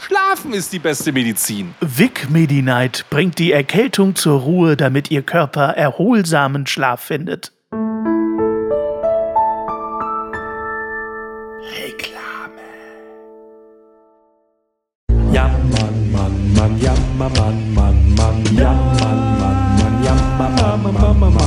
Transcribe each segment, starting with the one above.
Schlafen ist die beste Medizin. Vic Medi-Night bringt die Erkältung zur Ruhe, damit Ihr Körper erholsamen Schlaf findet. Reklame. Ja, Mann, Mann, Mann, ja, Mann, Mann, Mann, Mann, ja, Mann, Mann, Mann, ja, Mann, Mann, Mann, Mann, Mann,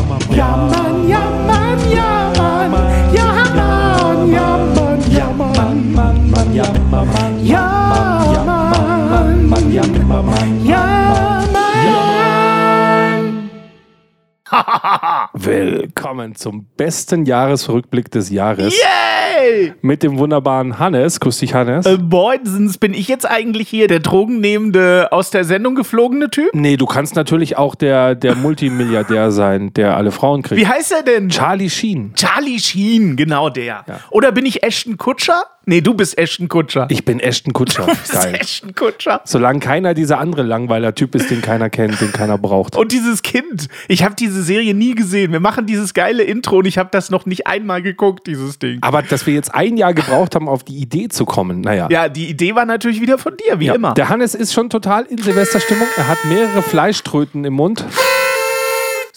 哈哈哈哈 Willkommen zum besten Jahresrückblick des Jahres. Yay! Mit dem wunderbaren Hannes. Grüß dich, Hannes. Äh, Boydens, bin ich jetzt eigentlich hier der drogennehmende, aus der Sendung geflogene Typ? nee, du kannst natürlich auch der, der Multimilliardär sein, der alle Frauen kriegt. Wie heißt er denn? Charlie Sheen. Charlie Sheen, genau der. Oder bin ich Ashton Kutscher? Nee, du bist Ashton Kutscher. Ich bin Ashton Kutscher. du bist Geil. Ashton Kutscher. Solange keiner dieser andere Langweiler-Typ ist, den keiner kennt, den keiner braucht. Und dieses Kind, ich habe diese Serie nie gesehen. Wir machen dieses geile Intro und ich habe das noch nicht einmal geguckt, dieses Ding. Aber dass wir jetzt ein Jahr gebraucht haben, auf die Idee zu kommen, naja. Ja, die Idee war natürlich wieder von dir, wie Ja, immer. Der Hannes ist schon total in Silvesterstimmung. Er hat mehrere Fleischtröten im Mund.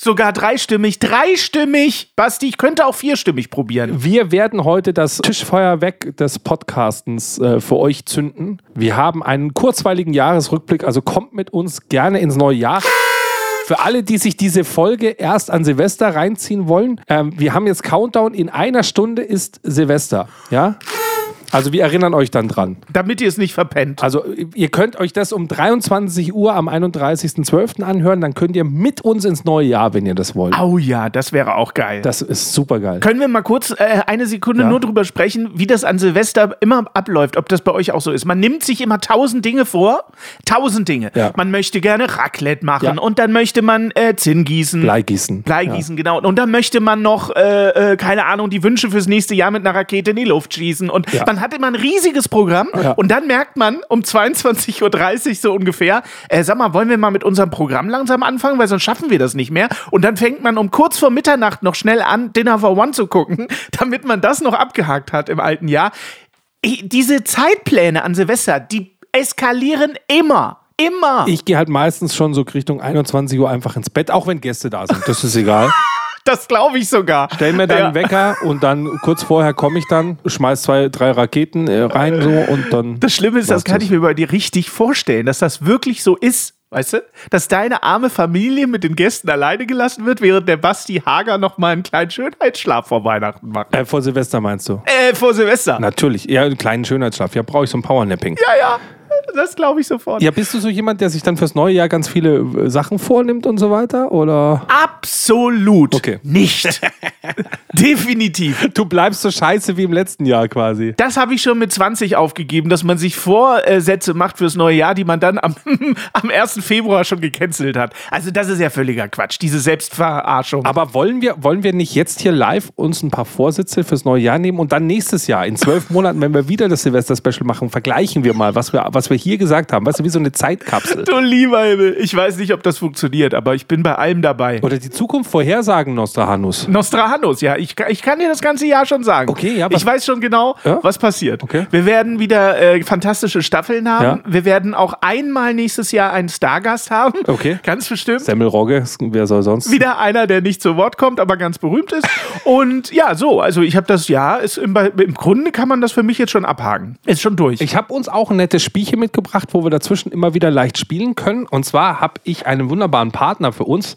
Sogar dreistimmig, dreistimmig. Basti, ich könnte auch vierstimmig probieren. Wir werden heute das Tischfeuerwerk des Podcastens äh, für euch zünden. Wir haben einen kurzweiligen Jahresrückblick, also kommt mit uns gerne ins neue Jahr. Für alle, die sich diese Folge erst an Silvester reinziehen wollen, ähm, wir haben jetzt Countdown. In einer Stunde ist Silvester. Ja? Also wir erinnern euch dann dran. Damit ihr es nicht verpennt. Also ihr könnt euch das um 23 Uhr am 31.12. anhören, dann könnt ihr mit uns ins neue Jahr, wenn ihr das wollt. Au ja, das wäre auch geil. Das ist super geil. Können wir mal kurz äh, eine Sekunde Ja. nur drüber sprechen, wie das an Silvester immer abläuft, ob das bei euch auch so ist? Man nimmt sich immer tausend Dinge vor, tausend Dinge. Ja. Man möchte gerne Raclette machen Ja. und dann möchte man äh, Zinn gießen. Bleigießen. Bleigießen, genau. Und dann möchte man noch, äh, äh, keine Ahnung, die Wünsche fürs nächste Jahr mit einer Rakete in die Luft schießen. Und Ja. Man hat immer ein riesiges Programm. Ja. Und dann merkt man um 22.30 Uhr so ungefähr, äh, sag mal, wollen wir mal mit unserem Programm langsam anfangen, weil sonst schaffen wir das nicht mehr. Und dann fängt man um kurz vor Mitternacht noch schnell an, Dinner for One zu gucken, damit man das noch abgehakt hat im alten Jahr. Ich, diese Zeitpläne an Silvester, die eskalieren immer. Immer. Ich gehe halt meistens schon so Richtung 21 Uhr einfach ins Bett, auch wenn Gäste da sind. Das ist egal. das glaube ich sogar. Stell mir dann Ja. Wecker und dann kurz vorher komme ich dann, schmeiß zwei, drei Raketen äh, rein so und dann. Das Schlimme ist, das kann ich mir bei dir richtig vorstellen, dass das wirklich so ist. Weißt du? Dass deine arme Familie mit den Gästen alleine gelassen wird, während der Basti Hager noch mal einen kleinen Schönheitsschlaf vor Weihnachten macht. Äh, vor Silvester meinst du? Äh, vor Silvester. Natürlich, eher einen kleinen Schönheitsschlaf. Ja, brauche ich so ein Powernapping. Ja, ja. Das glaube ich sofort. Ja, bist du so jemand, der sich dann fürs neue Jahr ganz viele äh, Sachen vornimmt und so weiter? Oder? Absolut Okay. nicht. Definitiv. Du bleibst so scheiße wie im letzten Jahr quasi. Das habe ich schon mit 20 aufgegeben, dass man sich Vorsätze macht fürs neue Jahr, die man dann am, am 1. Februar schon gecancelt hat. Also das ist ja völliger Quatsch, diese Selbstverarschung. Aber wollen wir, wollen wir nicht jetzt hier live uns ein paar Vorsätze fürs neue Jahr nehmen und dann nächstes Jahr, in zwölf Monaten, wenn wir wieder das Silvester-Special machen, vergleichen wir mal, was wir, was wir hier gesagt haben. Weißt du, wie so eine Zeitkapsel. Du lieber Himmel, ich weiß nicht, ob das funktioniert, aber ich bin bei allem dabei. Oder die Zukunft vorhersagen, Nostradamus. Nostradamus, ja, ich, ich kann dir das ganze Jahr schon sagen. Okay, ja, Ich weiß schon genau, Ja? was passiert. Okay. Wir werden wieder äh, fantastische Staffeln haben. Ja. Wir werden auch einmal nächstes Jahr einen Stargast haben. Okay. Ganz bestimmt. Semmelrogge, wer soll sonst? Wieder einer, der nicht zu Wort kommt, aber ganz berühmt ist. Und ja, so, also ich habe das Jahr, ist im, im Grunde kann man das für mich jetzt schon abhaken. Ist schon durch. Ich habe uns auch ein nettes Spielchen mitgebracht, wo wir dazwischen immer wieder leicht spielen können. Und zwar habe ich einen wunderbaren Partner für uns,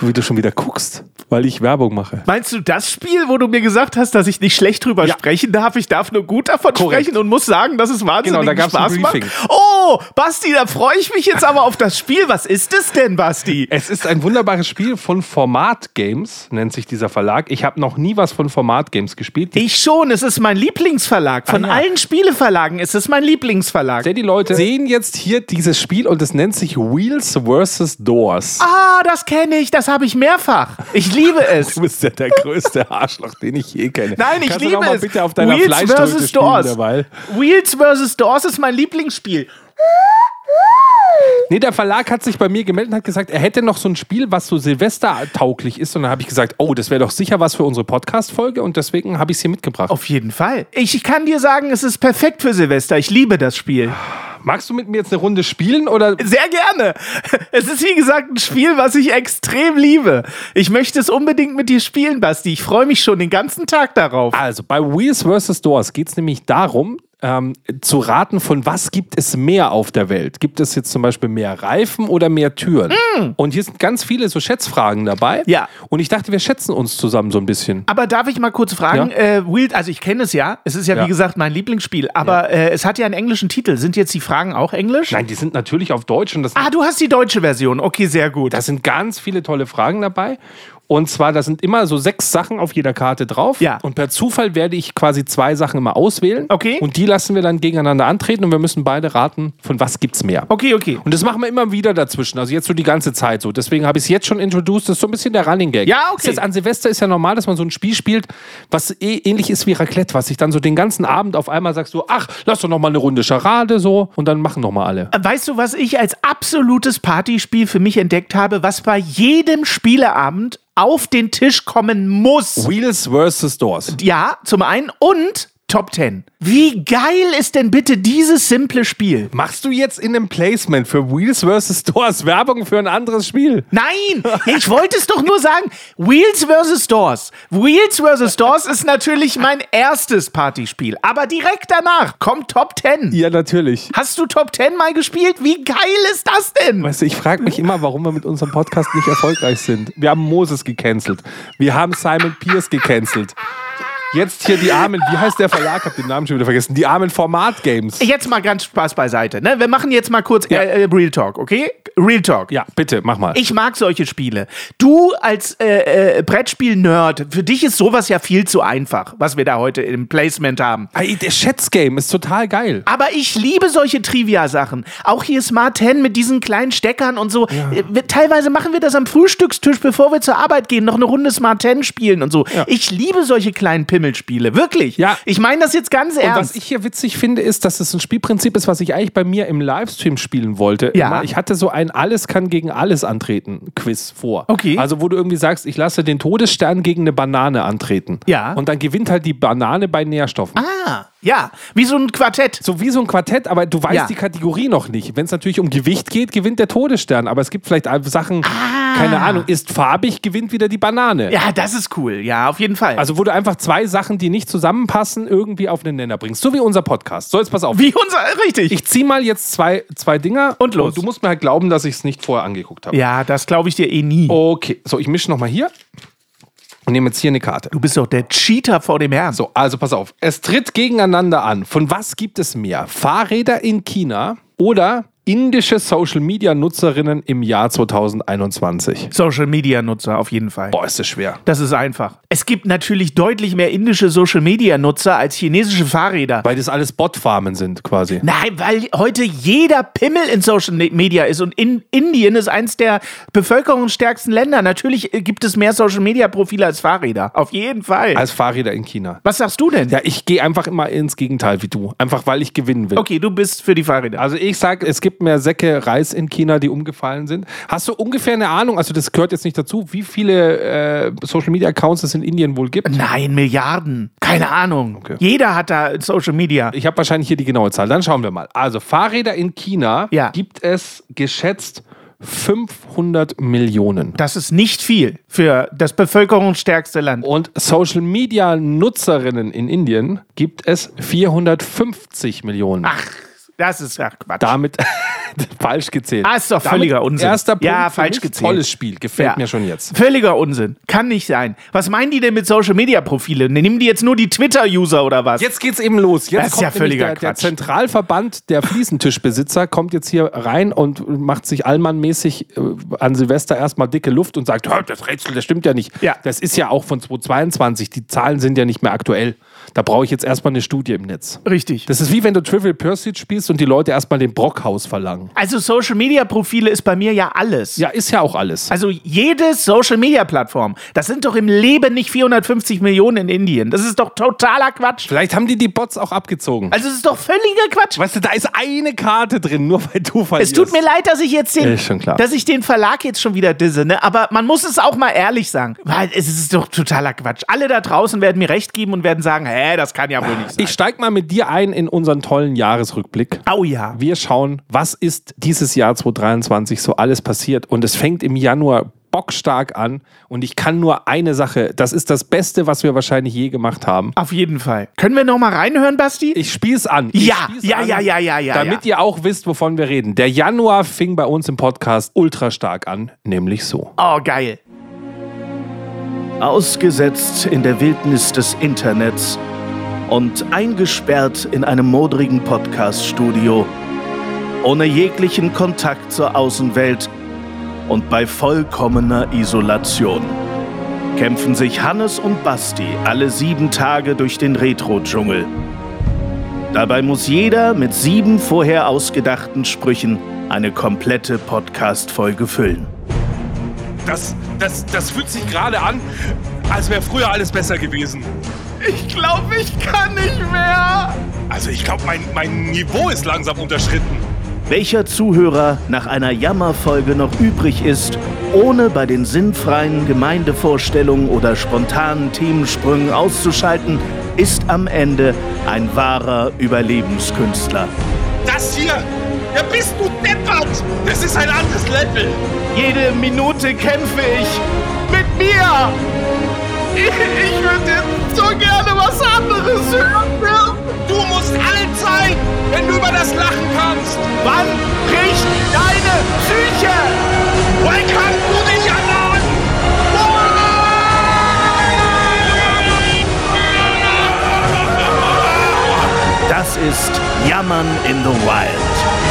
wie du schon wieder guckst, weil ich Werbung mache. Meinst du das Spiel, wo du mir gesagt hast, dass ich nicht schlecht drüber Ja. sprechen darf? Ich darf nur gut davon Korrekt. sprechen und muss sagen, dass es wahnsinnig Genau, da gab's ein Spaß macht. Briefing. Oh, Oh, Basti, da freue ich mich jetzt aber auf das Spiel. Was ist es denn, Basti? Es ist ein wunderbares Spiel von Format Games, nennt sich dieser Verlag. Ich habe noch nie was von Format Games gespielt. Ich schon, es ist mein Lieblingsverlag. Von Ah, ja. allen Spieleverlagen ist es mein Lieblingsverlag. Denn die Leute sehen jetzt hier dieses Spiel und es nennt sich Wheels vs. Doors. Ah, das kenne ich, das habe ich mehrfach. Ich liebe es. Du bist ja der größte Arschloch, den ich je kenne. Nein, ich Kannst du liebe noch mal es. bitte auf deiner Wheels spielen Doors. Wheels vs. Doors ist mein Lieblingsspiel. Nee, der Verlag hat sich bei mir gemeldet und hat gesagt, er hätte noch so ein Spiel, was so Silvester-tauglich ist. Und dann habe ich gesagt, oh, das wäre doch sicher was für unsere Podcast-Folge. Und deswegen habe ich es hier mitgebracht. Auf jeden Fall. Ich kann dir sagen, es ist perfekt für Silvester. Ich liebe das Spiel. Magst du mit mir jetzt eine Runde spielen oder Sehr gerne. Es ist wie gesagt ein Spiel, was ich extrem liebe. Ich möchte es unbedingt mit dir spielen, Basti. Ich freue mich schon den ganzen Tag darauf. Also, bei Wheels vs. Doors geht es nämlich darum, ähm, zu raten, von was gibt es mehr auf der Welt. Gibt es jetzt zum Beispiel mehr Reifen oder mehr Türen? Und hier sind ganz viele so Schätzfragen dabei. Mm. Ja. Und ich dachte, wir schätzen uns zusammen so ein bisschen. Aber darf ich mal kurz fragen, Ja. äh, Wild, also ich kenne es ja, es ist ja, Ja. wie gesagt mein Lieblingsspiel, aber äh, es hat ja einen englischen Titel. Sind jetzt die Fragen auch englisch? Nein, die sind natürlich auf Deutsch und das, Ah, du hast die deutsche Version. Okay, sehr gut. da sind ganz viele tolle Fragen dabei. Und zwar, da sind immer so sechs Sachen auf jeder Karte drauf. Ja. Und per Zufall werde ich quasi zwei Sachen immer auswählen. Okay. Und die lassen wir dann gegeneinander antreten und wir müssen beide raten, von was gibt's mehr. Okay, okay. Und das machen wir immer wieder dazwischen. Also jetzt so die ganze Zeit so. Deswegen habe ich es jetzt schon introduced. Das ist so ein bisschen der Running Gag. Ja, okay. Ist jetzt an Silvester ist ja normal, dass man so ein Spiel spielt, was eh ähnlich ist wie Raclette, was sich dann so den ganzen Abend auf einmal sagst du, ach, lass doch noch mal eine Runde Charade so und dann machen noch mal alle. Weißt du, was ich als absolutes Partyspiel für mich entdeckt habe, was bei jedem Spieleabend auf den Tisch kommen muss? Wheels vs. Doors. Ja, zum einen und Top 10. Wie geil ist denn bitte dieses simple Spiel? Machst du jetzt in einem Placement für Wheels vs. Doors Werbung für ein anderes Spiel? Nein, ich wollte es doch nur sagen. Wheels vs. Doors. Wheels vs. Doors ist natürlich mein erstes Partyspiel. Aber direkt danach kommt Top 10. Ja, natürlich. Hast du Top 10 mal gespielt? Wie geil ist das denn? Weißt du, ich frage mich immer, warum wir mit unserem Podcast nicht erfolgreich sind. Wir haben Moses gecancelt. Wir haben Simon Pierce gecancelt. Jetzt hier die armen, wie heißt der Verlag? Hab den Namen schon wieder vergessen. Die armen Format Games. Jetzt mal ganz Spaß beiseite. Ne? Wir machen jetzt mal kurz äh, äh, Real Talk, okay? Real Talk. Ja, bitte, mach mal. Ich mag solche Spiele. Du als äh, äh, Brettspiel-Nerd, für dich ist sowas ja viel zu einfach, was wir da heute im Placement haben. Ey, der Schätzgame ist total geil. Aber ich liebe solche Trivia-Sachen. Auch hier Smart 10 mit diesen kleinen Steckern und so. Äh, wir- Teilweise machen wir das am Frühstückstisch, bevor wir zur Arbeit gehen, noch eine Runde Smart 10 spielen und so. Ich liebe solche kleinen Pimmelspiele, wirklich. Ja. Ich meine das jetzt ganz Und ernst. was ich hier witzig finde, ist, dass es ein Spielprinzip ist, was ich eigentlich bei mir im Livestream spielen wollte. Ja. Immer. Ich hatte so ein Alles kann gegen alles antreten Quiz vor. Okay. Also wo du irgendwie sagst, ich lasse den Todesstern gegen eine Banane antreten. Ja. Und dann gewinnt halt die Banane bei Nährstoffen. ah, ja, wie so ein Quartett. So wie so ein Quartett, aber du weißt Ja. die Kategorie noch nicht. Wenn es natürlich um Gewicht geht, gewinnt der Todesstern. Aber es gibt vielleicht Sachen, keine Ahnung, ist farbig, gewinnt wieder die Banane. Ah. Ja, das ist cool. Ja, auf jeden Fall. Also wo du einfach zwei Sachen, die nicht zusammenpassen, irgendwie auf den Nenner bringst. So wie unser Podcast. So, jetzt pass auf. wie unser, richtig. Ich zieh mal jetzt zwei, zwei Dinger Und los. du musst mir halt glauben, dass ich es nicht vorher angeguckt habe. ja, das glaube ich dir eh nie. Okay, so ich mische nochmal hier und nehme jetzt hier eine Karte. Du bist doch der Cheater vor dem Herrn. So, also pass auf. Es tritt gegeneinander an. Von was gibt es mehr? Fahrräder in China oder indische Social-Media-Nutzerinnen im Jahr 2021? Social Media Nutzer auf jeden Fall. Boah, ist das schwer. Das ist einfach. Es gibt natürlich deutlich mehr indische Social Media Nutzer als chinesische Fahrräder. Weil das alles Botfarmen sind quasi. Nein, weil heute jeder Pimmel in Social Media ist und in Indien ist eins der bevölkerungsstärksten Länder. Natürlich äh, gibt es mehr Social Media Profile als Fahrräder. Auf jeden Fall. Als Fahrräder in China. Was sagst du denn? Ja, ich gehe einfach immer ins Gegenteil wie du. Einfach weil ich gewinnen will. Okay, du bist für die Fahrräder. Also ich sag, es gibt mehr Säcke Reis in China, die umgefallen sind. Hast du ungefähr eine Ahnung, also das gehört jetzt nicht dazu, wie viele äh, Social Media Accounts es in Indien wohl gibt? Nein, Milliarden. Keine Ahnung. Okay. Jeder hat da Social Media. Ich habe wahrscheinlich hier die genaue Zahl. Dann schauen wir mal. Also Fahrräder in China Ja. gibt es geschätzt 500 Millionen. Das ist nicht viel für das bevölkerungsstärkste Land. Und Social Media Nutzerinnen in Indien gibt es 450 Millionen. Ach, Das ist ja Quatsch. Damit falsch gezählt. Ah, ist doch völliger Damit Unsinn. Erster Punkt. Ja, falsch gezählt. Tolles Spiel. Gefällt Ja. mir schon jetzt. Völliger Unsinn. Kann nicht sein. Was meinen die denn mit Social Media Profile? Nehmen die jetzt nur die Twitter-User oder was? Jetzt geht's eben los. Jetzt Das ist kommt ja völliger der, der Quatsch. Zentralverband der Fliesentischbesitzer kommt jetzt hier rein und macht sich allmannmäßig äh, an Silvester erstmal dicke Luft und sagt, "Hör, das Rätsel, das stimmt ja nicht. Ja. Das ist ja auch von 2022. Die Zahlen sind ja nicht mehr aktuell. Da brauche ich jetzt erstmal eine Studie im Netz. Richtig. Das ist wie wenn du Trivial Pursuit spielst und die Leute erstmal den Brockhaus verlangen. Also Social Media Profile ist bei mir ja alles. Ja, ist ja auch alles. Also jede Social Media Plattform. Das sind doch im Leben nicht 450 Millionen in Indien. Das ist doch totaler Quatsch. Vielleicht haben die die Bots auch abgezogen. Also es ist doch völliger Quatsch. Weißt du, da ist eine Karte drin, nur weil du Es verlierst. tut mir leid, dass ich jetzt den, klar. dass ich den Verlag jetzt schon wieder disse, ne? Aber man muss es auch mal ehrlich sagen. Weil es ist doch totaler Quatsch. Alle da draußen werden mir recht geben und werden sagen, hä, das kann ja wohl nicht sein. Ich steig mal mit dir ein in unseren tollen Jahresrückblick. oh ja. Wir schauen, was ist dieses Jahr 2023 so alles passiert. Und es fängt im Januar bockstark an. Und ich kann nur eine Sache, das ist das Beste, was wir wahrscheinlich je gemacht haben. Auf jeden Fall. Können wir noch mal reinhören, Basti? Ich spiel's an. Ich Ja, spiel's ja, an, ja, ja, ja, ja, Damit ihr auch wisst, wovon wir reden. Der Januar fing bei uns im Podcast ultra stark an, nämlich so. oh, geil. Ausgesetzt in der Wildnis des Internets und eingesperrt in einem modrigen Podcast-Studio, ohne jeglichen Kontakt zur Außenwelt und bei vollkommener Isolation, kämpfen sich Hannes und Basti alle sieben Tage durch den Retro-Dschungel. Dabei muss jeder mit sieben vorher ausgedachten Sprüchen eine komplette Podcast-Folge füllen. Das, das, das fühlt sich gerade an, als wäre früher alles besser gewesen. Ich glaube, ich kann nicht mehr. Also ich glaube, mein, mein Niveau ist langsam unterschritten. Welcher Zuhörer nach einer Jammerfolge noch übrig ist, ohne bei den sinnfreien Gemeindevorstellungen oder spontanen Themensprüngen auszuschalten, ist am Ende ein wahrer Überlebenskünstler. Das hier, ja bist du deppert. Das ist ein anderes Level. Jede Minute kämpfe ich mit mir. Ich, ich würde jetzt so gerne was anderes hören. Du musst alt sein, wenn du über das Lachen kannst. Wann bricht deine Psyche? Wann kannst du dich erladen? Das ist Jammern in the Wild.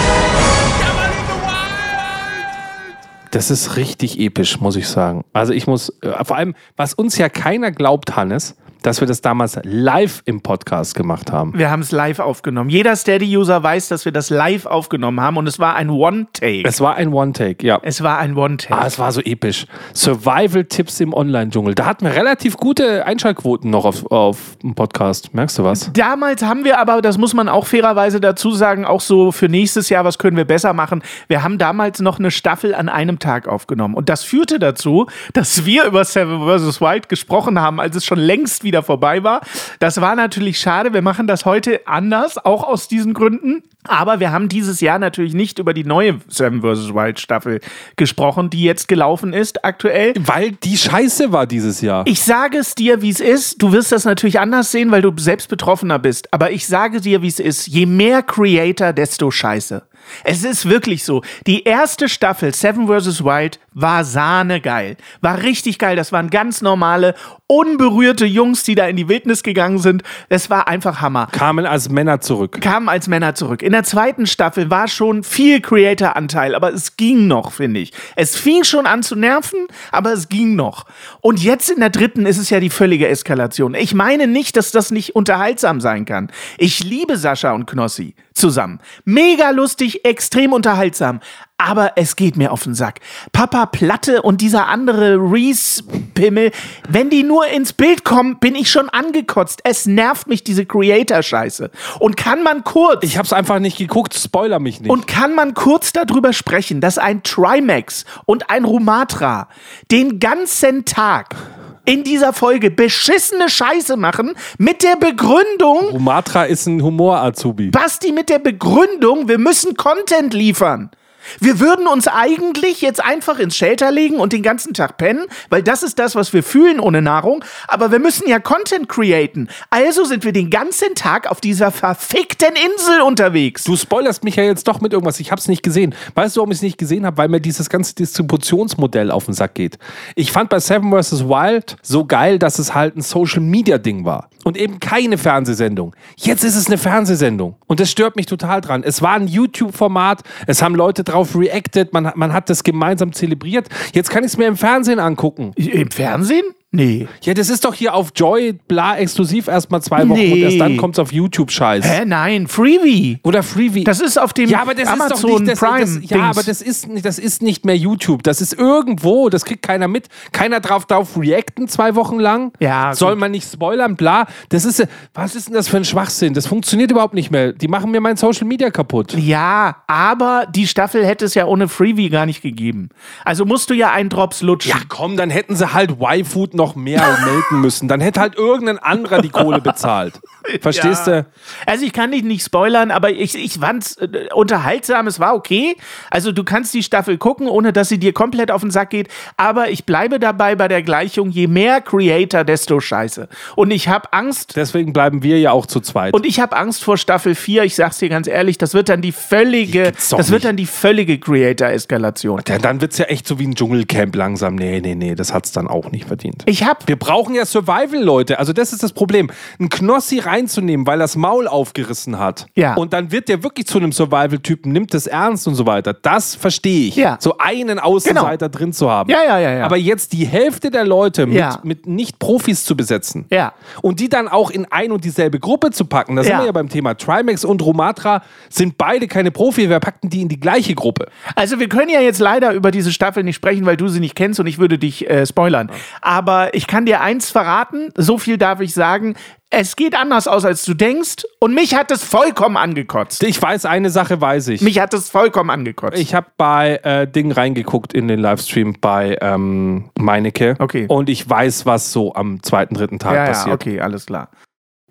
Das ist richtig episch, muss ich sagen. Also ich muss, äh, vor allem, was uns ja keiner glaubt, Hannes, dass wir das damals live im Podcast gemacht haben. Wir haben es live aufgenommen. Jeder Steady-User weiß, dass wir das live aufgenommen haben und es war ein One-Take. Es war ein One-Take, ja. Es war ein One-Take. Ah, es war so episch. Survival-Tipps im Online-Dschungel. Da hatten wir relativ gute Einschaltquoten noch auf, auf dem Podcast. Merkst du was? Damals haben wir aber, das muss man auch fairerweise dazu sagen, auch so für nächstes Jahr, was können wir besser machen? Wir haben damals noch eine Staffel an einem Tag aufgenommen. Und das führte dazu, dass wir über Seven vs. White gesprochen haben, als es schon längst wieder vorbei war. Das war natürlich schade. Wir machen das heute anders, auch aus diesen Gründen. Aber wir haben dieses Jahr natürlich nicht über die neue Seven vs. Wild Staffel gesprochen, die jetzt gelaufen ist aktuell. Weil die Scheiße war dieses Jahr. Ich sage es dir, wie es ist. Du wirst das natürlich anders sehen, weil du selbst Betroffener bist. Aber ich sage dir, wie es ist. Je mehr Creator, desto scheiße. Es ist wirklich so. Die erste Staffel Seven vs. Wild war sahnegeil. War richtig geil. Das waren ganz normale, unberührte Jungs, die da in die Wildnis gegangen sind. Es war einfach Hammer Kamen als Männer zurück. kamen als Männer zurück. In der zweiten Staffel war schon viel Creator-Anteil, aber es ging noch, finde ich. Es fing schon an zu nerven, aber es ging noch. Und jetzt in der dritten ist es ja die völlige Eskalation. Ich meine nicht, dass das nicht unterhaltsam sein kann. Ich liebe Sascha und Knossi zusammen. Mega lustig, extrem unterhaltsam. Aber es geht mir auf den Sack. Papa Platte und dieser andere Reese-Pimmel, wenn die nur ins Bild kommen, bin ich schon angekotzt. Es nervt mich, diese Creator-Scheiße. Und kann man kurz. Ich hab's einfach nicht geguckt, spoiler mich nicht. Und kann man kurz darüber sprechen, dass ein Trimax und ein Rumatra den ganzen Tag in dieser Folge beschissene Scheiße machen mit der Begründung, Rumatra ist ein Humor-Azubi. Basti mit der Begründung, wir müssen Content liefern. Wir würden uns eigentlich jetzt einfach ins Shelter legen und den ganzen Tag pennen, weil das ist das, was wir fühlen ohne Nahrung. Aber wir müssen ja Content createn. Also sind wir den ganzen Tag auf dieser verfickten Insel unterwegs. Du spoilerst mich ja jetzt doch mit irgendwas. Ich hab's nicht gesehen. Weißt du, warum ich es nicht gesehen habe? Weil mir dieses ganze Distributionsmodell auf den Sack geht. Ich fand bei Seven vs. Wild so geil, dass es halt ein Social-Media-Ding war. Und eben keine Fernsehsendung. Jetzt ist es eine Fernsehsendung. Und das stört mich total dran. Es war ein YouTube-Format. Es haben Leute drauf reacted. Man, man hat das gemeinsam zelebriert. Jetzt kann ich es mir im Fernsehen angucken. Im Fernsehen? Nee. Ja, das ist doch hier auf Joy, bla, exklusiv erstmal zwei Wochen Nee. und erst dann kommt's auf YouTube-Scheiß. Hä, nein, Freebie. Oder Freebie. Das ist auf dem Ja, aber das Amazon ist doch nicht, das, Prime. das, ja, Dings. aber das ist, nicht- das ist nicht mehr YouTube. Das ist irgendwo, das kriegt keiner mit. Keiner drauf drauf reacten zwei Wochen lang. Ja, Soll gut. man nicht spoilern, bla. Das ist, was ist denn das für ein Schwachsinn? Das funktioniert überhaupt nicht mehr. Die machen mir mein Social Media kaputt. Ja, aber die Staffel hätte es ja ohne Freebie gar nicht gegeben. Also musst du ja einen Drops lutschen. Ja, komm, dann hätten sie halt Y-Food noch mehr melden müssen. Dann hätte halt irgendein anderer die Kohle bezahlt. Verstehst Ja. du? Also ich kann dich nicht spoilern, aber ich, ich fand's äh, unterhaltsam, es war okay. Also du kannst die Staffel gucken, ohne dass sie dir komplett auf den Sack geht. Aber ich bleibe dabei bei der Gleichung, je mehr Creator, desto scheiße. Und ich habe Angst, Deswegen bleiben wir ja auch zu zweit. und ich habe Angst vor Staffel 4, ich sag's dir ganz ehrlich, das wird dann die völlige, doch das wird dann die völlige Creator-Eskalation. ja, dann wird's ja echt so wie ein Dschungelcamp langsam. Nee, nee, nee, das hat's dann auch nicht verdient. Ich hab, Wir brauchen ja Survival-Leute. Also, das ist das Problem. Ein Knossi reinzunehmen, weil das Maul aufgerissen hat. Ja. Und dann wird der wirklich zu einem Survival-Typen, nimmt es ernst und so weiter. Das verstehe ich. Ja. So einen Außenseiter drin zu haben. Ja, ja, ja, ja. Aber jetzt die Hälfte der Leute mit, Ja. mit Nicht-Profis zu besetzen. Ja. Und die dann auch in ein und dieselbe Gruppe zu packen. Da sind Ja. wir ja beim Thema. Trimax und Romatra sind beide keine Profi. Wer packt denn die in die gleiche Gruppe? Also wir können ja jetzt leider über diese Staffel nicht sprechen, weil du sie nicht kennst und ich würde dich äh, spoilern. Aber ich kann dir eins verraten, so viel darf ich sagen. Es geht anders aus, als du denkst und mich hat es vollkommen angekotzt. Ich weiß, eine Sache weiß ich. Mich hat es vollkommen angekotzt. Ich habe bei äh, Ding reingeguckt in den Livestream bei ähm, Meinecke. Okay. Und ich weiß, was so am zweiten, dritten Tag ja, ja, passiert. okay, alles klar.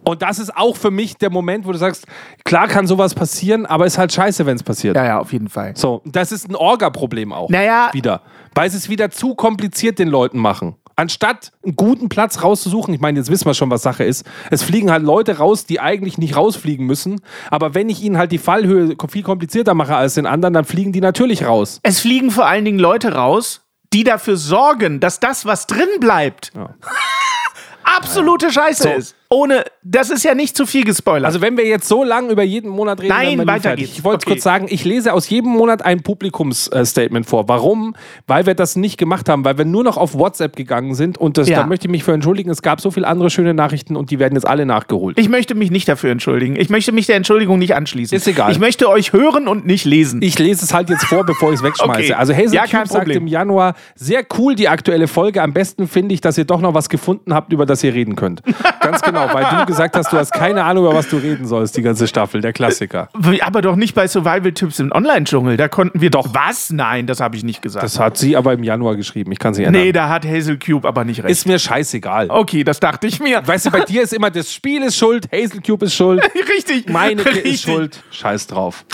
Und das ist auch für mich der Moment, wo du sagst, klar kann sowas passieren, aber ist halt scheiße, wenn es passiert. Ja, ja, auf jeden Fall. So, das ist ein Orga-Problem auch. Naja. Wieder. Weil es wieder zu kompliziert den Leuten machen. Anstatt einen guten Platz rauszusuchen, ich meine, jetzt wissen wir schon, was Sache ist. Es fliegen halt Leute raus, die eigentlich nicht rausfliegen müssen. Aber wenn ich ihnen halt die Fallhöhe viel komplizierter mache als den anderen, dann fliegen die natürlich raus. Es fliegen vor allen Dingen Leute raus, die dafür sorgen, dass das, was drin bleibt, absolute Scheiße So. ist. Ohne, das ist ja nicht zu viel gespoilert. Also wenn wir jetzt so lang über jeden Monat reden, Nein, weiter geht's. Ich wollte Okay. kurz sagen, ich lese aus jedem Monat ein Publikumsstatement vor. Warum? Weil wir das nicht gemacht haben, weil wir nur noch auf WhatsApp gegangen sind und das, Ja. da möchte ich mich für entschuldigen. Es gab so viele andere schöne Nachrichten und die werden jetzt alle nachgeholt. Ich möchte mich nicht dafür entschuldigen. Ich möchte mich der Entschuldigung nicht anschließen. Ist egal. Ich möchte euch hören und nicht lesen. Ich lese es halt jetzt vor, bevor ich es wegschmeiße. Okay. Also Hazel Ja, sagt im Januar, sehr cool die aktuelle Folge. Am besten finde ich, dass ihr doch noch was gefunden habt, über das ihr reden könnt. Ganz genau, weil du gesagt hast, du hast keine Ahnung, über was du reden sollst, die ganze Staffel, der Klassiker. Aber doch nicht bei Survival-Tipps im Online-Dschungel. Da konnten wir doch. Was? Nein, das habe ich nicht gesagt. Das hat sie aber im Januar geschrieben. Ich kann sie ändern. nee, da hat Hazel Cube aber nicht recht. Ist mir scheißegal. okay, das dachte ich mir. Weißt du, bei dir ist immer das Spiel ist schuld, Hazel Cube ist schuld, Richtig. meine Richtig. ist schuld. Scheiß drauf.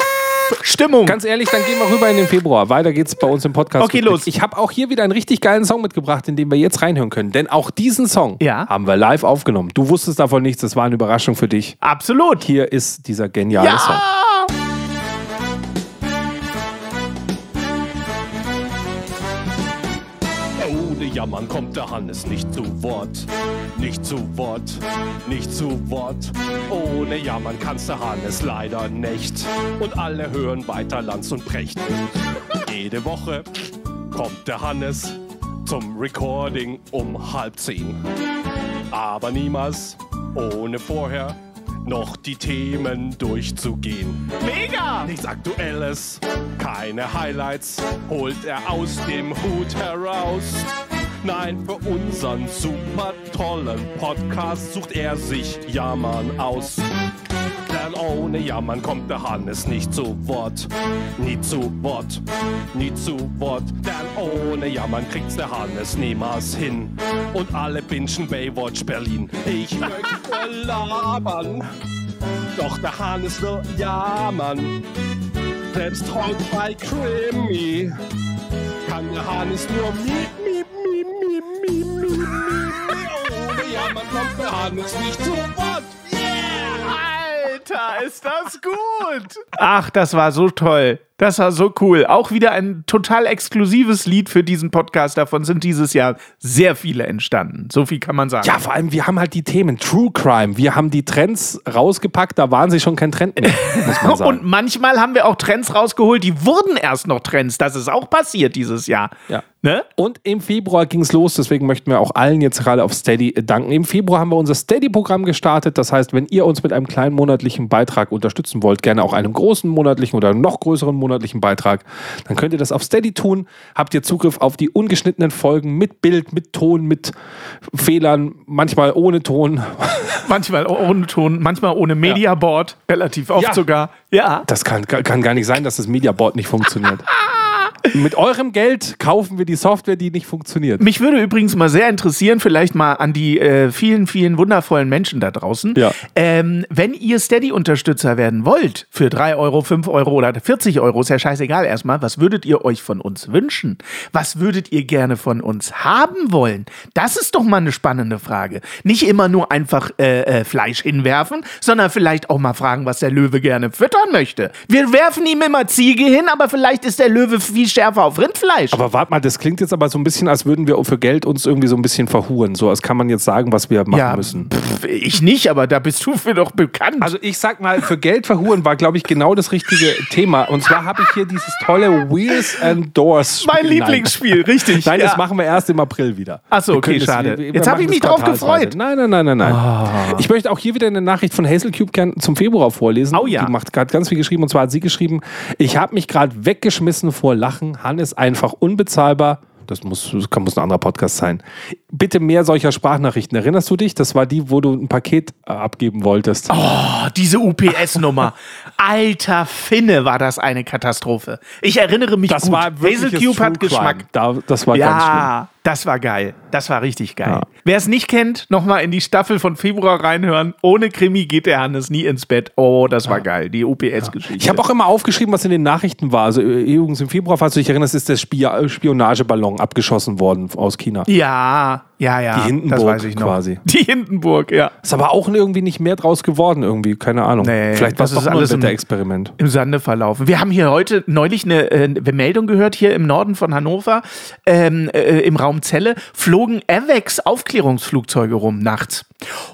Stimmung. Ganz ehrlich, dann gehen wir rüber in den Februar. Weiter geht's bei uns im Podcast. Okay, los. Ich habe auch hier wieder einen richtig geilen Song mitgebracht, in den wir jetzt reinhören können. Denn auch diesen Song Ja. haben wir live aufgenommen. Du wusstest davon nichts, das war eine Überraschung für dich. Absolut. Hier ist dieser geniale Song. Ja. Ohne Jammern kommt der Hannes nicht zu Wort. Nicht zu Wort, nicht zu Wort. Ohne Jammern kannst der Hannes leider nicht. Und alle hören weiter Lanz und Brecht. Jede Woche kommt der Hannes zum Recording um halb zehn. Aber niemals ohne vorher noch die Themen durchzugehen. Mega. Nichts Aktuelles, keine Highlights holt er aus dem Hut heraus. Nein, für unseren super tollen Podcast sucht er sich Jammern aus. Denn ohne Jammern kommt der Hannes nicht zu Wort. Nie zu Wort, nie zu Wort. Denn ohne Jammern kriegt's der Hannes niemals hin. Und alle bingen Baywatch Berlin. Ich möchte labern. Doch der Hannes will jammern. Selbst heute bei Krimi kann der Hannes nur mi, mi, Ohne Jammern kommt der Hannes nicht zu Wort. Alter, ist das gut! Ach, das war so toll. Das war so cool. Auch wieder ein total exklusives Lied für diesen Podcast. Davon sind dieses Jahr sehr viele entstanden. So viel kann man sagen. Ja, vor allem, wir haben halt die Themen True Crime. Wir haben die Trends rausgepackt, da waren sie schon kein Trend mehr, muss man sagen. Und manchmal haben wir auch Trends rausgeholt, die wurden erst noch Trends. Das ist auch passiert dieses Jahr. Ja. Ne? Und im Februar ging es los, deswegen möchten wir auch allen jetzt gerade auf Steady danken. Im Februar haben wir unser Steady-Programm gestartet. Das heißt, wenn ihr uns mit einem kleinen monatlichen Beitrag unterstützen wollt, gerne auch einem großen monatlichen oder noch größeren monatlichen Beitrag, dann könnt ihr das auf Steady tun. Habt ihr Zugriff auf die ungeschnittenen Folgen mit Bild, mit Ton, mit Fehlern, manchmal ohne Ton. Manchmal ohne Ton, manchmal ohne Mediaboard. Relativ oft Ja. sogar. Ja. Das kann, kann gar nicht sein, dass das Mediaboard nicht funktioniert. mit eurem Geld kaufen wir die Software, die nicht funktioniert. Mich würde übrigens mal sehr interessieren, vielleicht mal an die äh, vielen, vielen wundervollen Menschen da draußen. Ja. Ähm, wenn ihr Steady-Unterstützer werden wollt, für 3 Euro, 5 Euro oder 40 Euro, ist ja scheißegal erstmal, was würdet ihr euch von uns wünschen? Was würdet ihr gerne von uns haben wollen? Das ist doch mal eine spannende Frage. Nicht immer nur einfach äh, äh, Fleisch hinwerfen, sondern vielleicht auch mal fragen, was der Löwe gerne füttern möchte. Wir werfen ihm immer Ziege hin, aber vielleicht ist der Löwe viel schärfer auf Rindfleisch. Aber warte mal, das klingt jetzt aber so ein bisschen, als würden wir für Geld uns irgendwie so ein bisschen verhuren. So, als kann man jetzt sagen, was wir machen müssen. Pff, ich nicht, aber da bist du für doch bekannt. Also ich sag mal, für Geld verhuren war, glaube ich, genau das richtige Thema. Und zwar habe ich hier dieses tolle Wheels and Doors Spiel. mein Lieblingsspiel, richtig. Nein, ja. das machen wir erst im April wieder. Ach so, Wir okay, schade. wir- wir Jetzt hab machen ich mich drauf gefreut. Nein, nein, nein, nein, nein. Ich möchte auch hier wieder eine Nachricht von Hazel Cube zum Februar vorlesen. Oh ja. Die macht gerade ganz viel geschrieben und zwar hat sie geschrieben, ich habe mich gerade weggeschmissen vor Lachen. Han ist einfach unbezahlbar. Das muss, das kann, muss ein anderer Podcast sein. Bitte mehr solcher Sprachnachrichten. Erinnerst du dich? Das war die, wo du ein Paket äh, abgeben wolltest. Oh, diese UPS-Nummer. Alter Finne, war das eine Katastrophe. Ich erinnere mich das gut. war Hazel Cube hat Geschmack. Da, das war ganz schlimm. Ja, das war geil. Das war richtig geil. Ja. Wer es nicht kennt, nochmal in die Staffel von Februar reinhören. Ohne Krimi geht der Hannes nie ins Bett. Oh, das war geil. Die UPS-Geschichte. Ich habe auch immer aufgeschrieben, was in den Nachrichten war. Also äh, übrigens im Februar, falls du dich erinnerst, ist der Spionageballon abgeschossen worden aus China. Ja, ja, ja. Die Hindenburg das weiß ich noch. quasi. Die Hindenburg, ja. Ist aber auch irgendwie nicht mehr draus geworden irgendwie, keine Ahnung. Nee, Vielleicht war das es doch nur ein alles im- Wetterexperiment. Im Sande verlaufen. Wir haben hier heute neulich eine, äh, Meldung gehört, hier im Norden von Hannover, ähm, äh, im Raum Celle, flogen AVEX Aufklärungsflugzeuge rum nachts.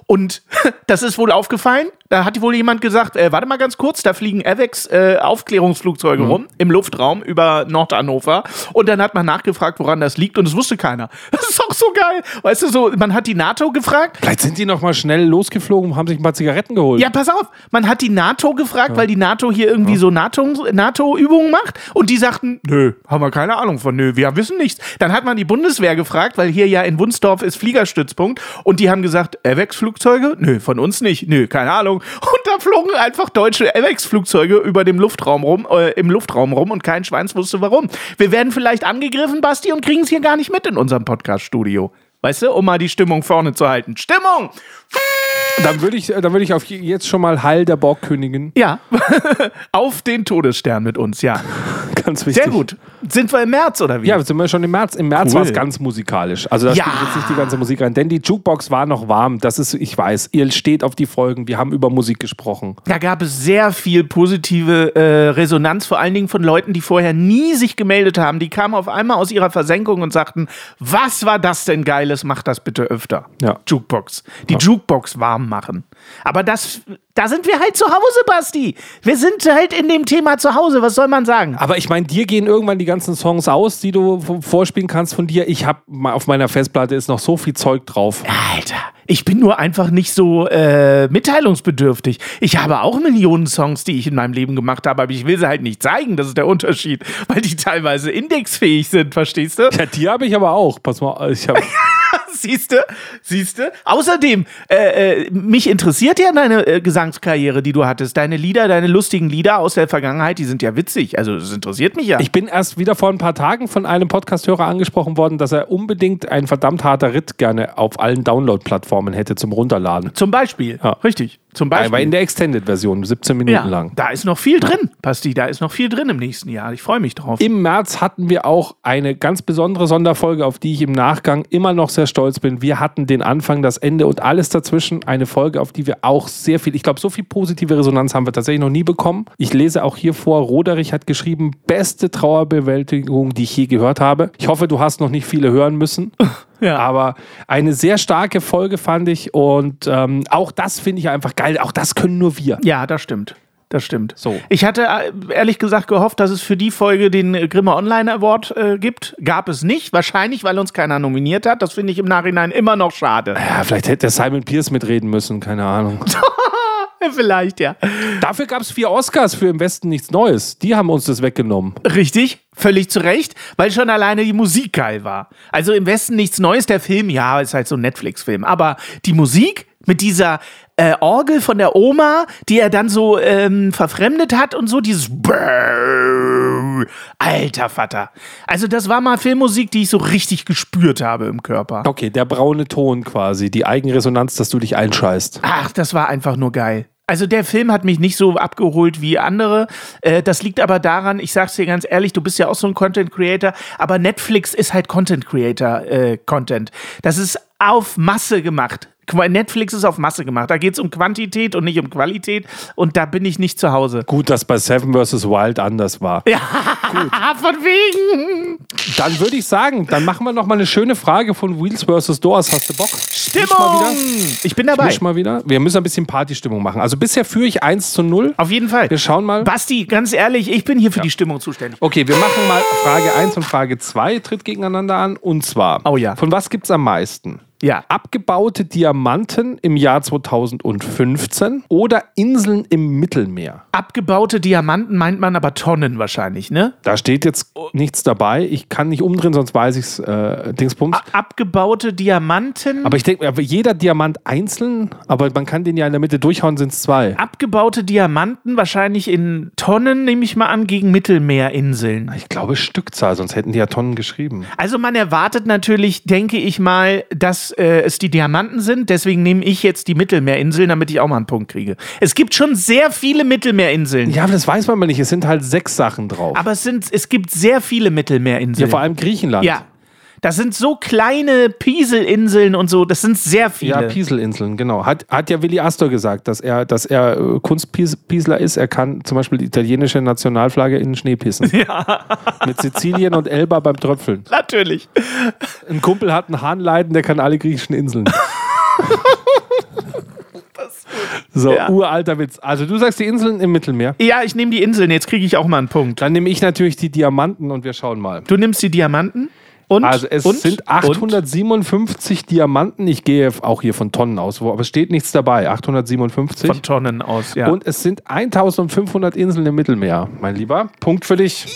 Und das ist wohl aufgefallen. Da hat wohl jemand gesagt, äh, warte mal ganz kurz, da fliegen AVEX äh, Aufklärungsflugzeuge rum im Luftraum über Nordhannover. Und dann hat man nachgefragt, woran das liegt und es wusste keiner. Das ist auch so geil. Weißt du, so, man hat die NATO gefragt, Vielleicht sind die noch mal schnell losgeflogen und haben sich ein paar Zigaretten geholt. ja, pass auf, man hat die NATO gefragt, weil die NATO hier irgendwie so NATO-Übungen NATO macht und die sagten, nö, haben wir keine Ahnung von, nö, wir wissen nichts. Dann hat man die Bundeswehr gefragt, weil hier ja in Wunsdorf ist Fliegerstützpunkt und die haben gesagt, AVEX-Flugzeuge? Nö, von uns nicht, nö, keine Ahnung. Und da flogen einfach deutsche AVEX-Flugzeuge über dem Luftraum rum, äh, im Luftraum rum und kein Schweins wusste warum. Wir werden vielleicht angegriffen, Basti, und kriegen es hier gar nicht mit in unserem Podcast-Studio. Weißt du, um mal die Stimmung vorne zu halten. Stimmung! Dann würde ich, äh, dann würde ich auf je- jetzt schon mal Heil der Borgkönigin. Ja, auf den Todesstern mit uns, ja. Ganz wichtig. Sehr gut. Sind wir im März oder wie? Ja, sind wir schon im März. Im März Cool. war es ganz musikalisch. Also da Ja. spielt jetzt nicht die ganze Musik rein. Denn die Jukebox war noch warm. Das ist, ich weiß, ihr steht auf die Folgen. Wir haben über Musik gesprochen. Da gab es sehr viel positive äh, Resonanz, vor allen Dingen von Leuten, die vorher nie sich gemeldet haben. Die kamen auf einmal aus ihrer Versenkung und sagten, was war das denn Geiles, mach das bitte öfter. Ja. Jukebox. Die Jukebox warm machen. Aber das, da sind wir halt zu Hause, Basti. Wir sind halt in dem Thema zu Hause, was soll man sagen? Aber ich meine, dir gehen irgendwann die ganzen Songs aus, die du vorspielen kannst von dir. Ich habe auf meiner Festplatte ist noch so viel Zeug drauf. Alter, ich bin nur einfach nicht so äh, mitteilungsbedürftig. Ich habe auch Millionen Songs, die ich in meinem Leben gemacht habe, aber ich will sie halt nicht zeigen. Das ist der Unterschied, weil die teilweise indexfähig sind, verstehst du? Ja, die habe ich aber auch. Pass mal, ich habe Siehste, siehste. Außerdem, äh, äh, mich interessiert ja deine äh, Gesangskarriere, die du hattest. Deine Lieder, deine lustigen Lieder aus der Vergangenheit, die sind ja witzig. Also das interessiert mich ja. Ich bin erst wieder vor ein paar Tagen von einem Podcast-Hörer angesprochen worden, dass er unbedingt ein verdammt harter Ritt gerne auf allen Download-Plattformen hätte zum Runterladen. Zum Beispiel. Ja. Richtig. Zum Beispiel. Aber in der Extended-Version, 17 Minuten ja, lang. da ist noch viel drin, Basti. Da ist noch viel drin im nächsten Jahr. Ich freue mich drauf. Im März hatten wir auch eine ganz besondere Sonderfolge, auf die ich im Nachgang immer noch sehr stolz bin. Wir hatten den Anfang, das Ende und alles dazwischen. Eine Folge, auf die wir auch sehr viel, ich glaube, so viel positive Resonanz haben wir tatsächlich noch nie bekommen. Ich lese auch hier vor, Roderich hat geschrieben, beste Trauerbewältigung, die ich je gehört habe. Ich hoffe, du hast noch nicht viele hören müssen. Ja. Aber eine sehr starke Folge fand ich und ähm, auch das finde ich einfach geil. Auch das können nur wir. Ja, das stimmt. Das stimmt. So. Ich hatte äh, ehrlich gesagt gehofft, dass es für die Folge den äh, Grimme Online Award äh, gibt. Gab es nicht. Wahrscheinlich, weil uns keiner nominiert hat. Das finde ich im Nachhinein immer noch schade. Ja, vielleicht hätte Simon Pierce mitreden müssen, keine Ahnung. Vielleicht, ja. Dafür gab es vier Oscars für Im Westen nichts Neues. Die haben uns das weggenommen. Richtig, völlig zu Recht, weil schon alleine die Musik geil war. Also im Westen nichts Neues, der Film, ja, ist halt so ein Netflix-Film. Aber die Musik mit dieser äh, Orgel von der Oma, die er dann so ähm, verfremdet hat und so, dieses. Alter Vater. Also das war mal Filmmusik, die ich so richtig gespürt habe im Körper. Okay, der braune Ton quasi, die Eigenresonanz, dass du dich einscheißt. Ach, das war einfach nur geil. Also der Film hat mich nicht so abgeholt wie andere. Äh, das liegt aber daran, ich sag's dir ganz ehrlich, du bist ja auch so ein Content Creator, aber Netflix ist halt Content Creator äh, Content. Das ist auf Masse gemacht. Netflix ist auf Masse gemacht. Da geht's um Quantität und nicht um Qualität. Und da bin ich nicht zu Hause. Gut, dass bei Seven vs. Wild anders war. Ja, von wegen. Dann würde ich sagen, dann machen wir noch mal eine schöne Frage von Wheels vs. Doors. Hast du Bock? Stimmung. wieder. Ich bin dabei. Misch mal wieder. Wir müssen ein bisschen Partystimmung machen. Also bisher führe ich 1 zu 0. Auf jeden Fall. Wir schauen mal. Basti, ganz ehrlich, ich bin hier für die Stimmung zuständig. Okay, wir machen mal Frage 1 und Frage 2 tritt gegeneinander an. Und zwar, Oh ja. von was gibt es am meisten? Ja. Abgebaute Diamanten im Jahr 2015 oder Inseln im Mittelmeer? Abgebaute Diamanten meint man aber Tonnen wahrscheinlich, ne? Da steht jetzt nichts dabei. Ich kann nicht umdrehen, sonst weiß ich es, äh, Dingsbums. Abgebaute Diamanten. Aber ich denke, jeder Diamant einzeln, aber man kann den ja in der Mitte durchhauen, sind es zwei. abgebaute Diamanten, wahrscheinlich in Tonnen, nehme ich mal an, gegen Mittelmeerinseln. Ich glaube Stückzahl, sonst hätten die ja Tonnen geschrieben. Also man erwartet natürlich, denke ich mal, dass äh, es die Diamanten sind. Deswegen nehme ich jetzt die Mittelmeerinseln, damit ich auch mal einen Punkt kriege. Es gibt schon sehr viele Mittelmeerinseln. Ja, aber das weiß man mal nicht. Es sind halt sechs Sachen drauf. Aber es, sind, es gibt sehr viele ja, Mittelmeerinseln. vor allem Griechenland. Ja. Das sind so kleine Pieselinseln und so. Das sind sehr viele. Ja, Pieselinseln, genau. Hat, hat ja Willi Astor gesagt, dass er, dass er äh, Kunstpiesler ist. Er kann zum Beispiel die italienische Nationalflagge in den Schnee pissen. Ja. Mit Sizilien und Elba beim Tröpfeln. Natürlich. Ein Kumpel hat einen Hahnleiden, der kann alle griechischen Inseln. So, Ja. uralter Witz. Also du sagst die Inseln im Mittelmeer. Ja, ich nehme die Inseln. Jetzt kriege ich auch mal einen Punkt. Dann nehme ich natürlich die Diamanten und wir schauen mal. Du nimmst die Diamanten und Also es und, sind 857 Diamanten. Ich gehe auch hier von Tonnen aus, aber es steht nichts dabei. 857. und von Tonnen aus. Ja. Und es sind 1500 Inseln im Mittelmeer, mein Lieber. Punkt für dich.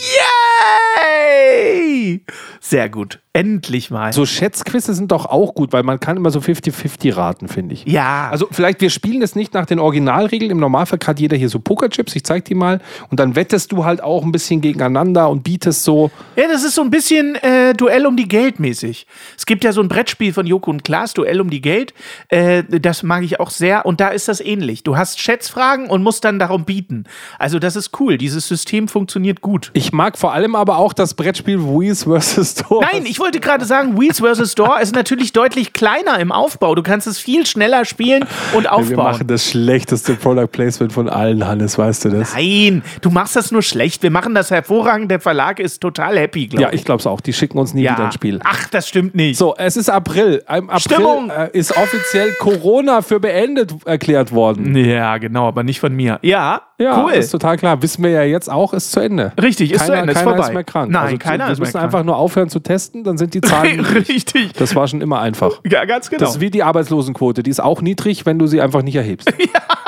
Yay! Sehr gut. Endlich mal. So Schätzquizze sind doch auch gut, weil man kann immer so 50-50 raten, finde ich. ja. Also vielleicht, wir spielen das nicht nach den Originalregeln. Im Normalfall hat jeder hier so Pokerchips, ich zeig die mal. Und dann wettest du halt auch ein bisschen gegeneinander und bietest so. ja, das ist so ein bisschen äh, Duell um die Geld mäßig. Es gibt ja so ein Brettspiel von Joko und Klaas, Duell um die Geld. Äh, das mag ich auch sehr. Und da ist das ähnlich. Du hast Schätzfragen und musst dann darum bieten. Also das ist cool. Dieses System funktioniert gut. Ich mag vor allem aber auch das Brettspiel Wheels vs. Doors. Nein, ich wollte gerade sagen, Wheels vs. Door ist natürlich deutlich kleiner im Aufbau. Du kannst es viel schneller spielen und Wir aufbauen. machen das schlechteste Product Placement von allen, Hannes, weißt du das? Nein, du machst das nur schlecht. Wir machen das hervorragend. Der Verlag ist total happy, glaube Ja, ich. ich glaube es auch. Die schicken uns nie wieder ein Spiel. Ach, das stimmt nicht. So, es ist April. Im April Stimmung. äh, ist offiziell Corona für beendet erklärt worden. Ja, genau, aber nicht von mir. Ja, Ja, cool. ist total klar. Wissen wir ja jetzt auch, ist zu Ende. Richtig, ist keiner, zu Ende, ist keiner vorbei. ist mehr krank. Nein, also, keiner wir ist mehr müssen krank. einfach nur aufhören zu testen, dann sind die Zahlen. Richtig. Das war schon immer einfach. Ja, ganz genau. Das ist wie die Arbeitslosenquote. Die ist auch niedrig, wenn du sie einfach nicht erhebst.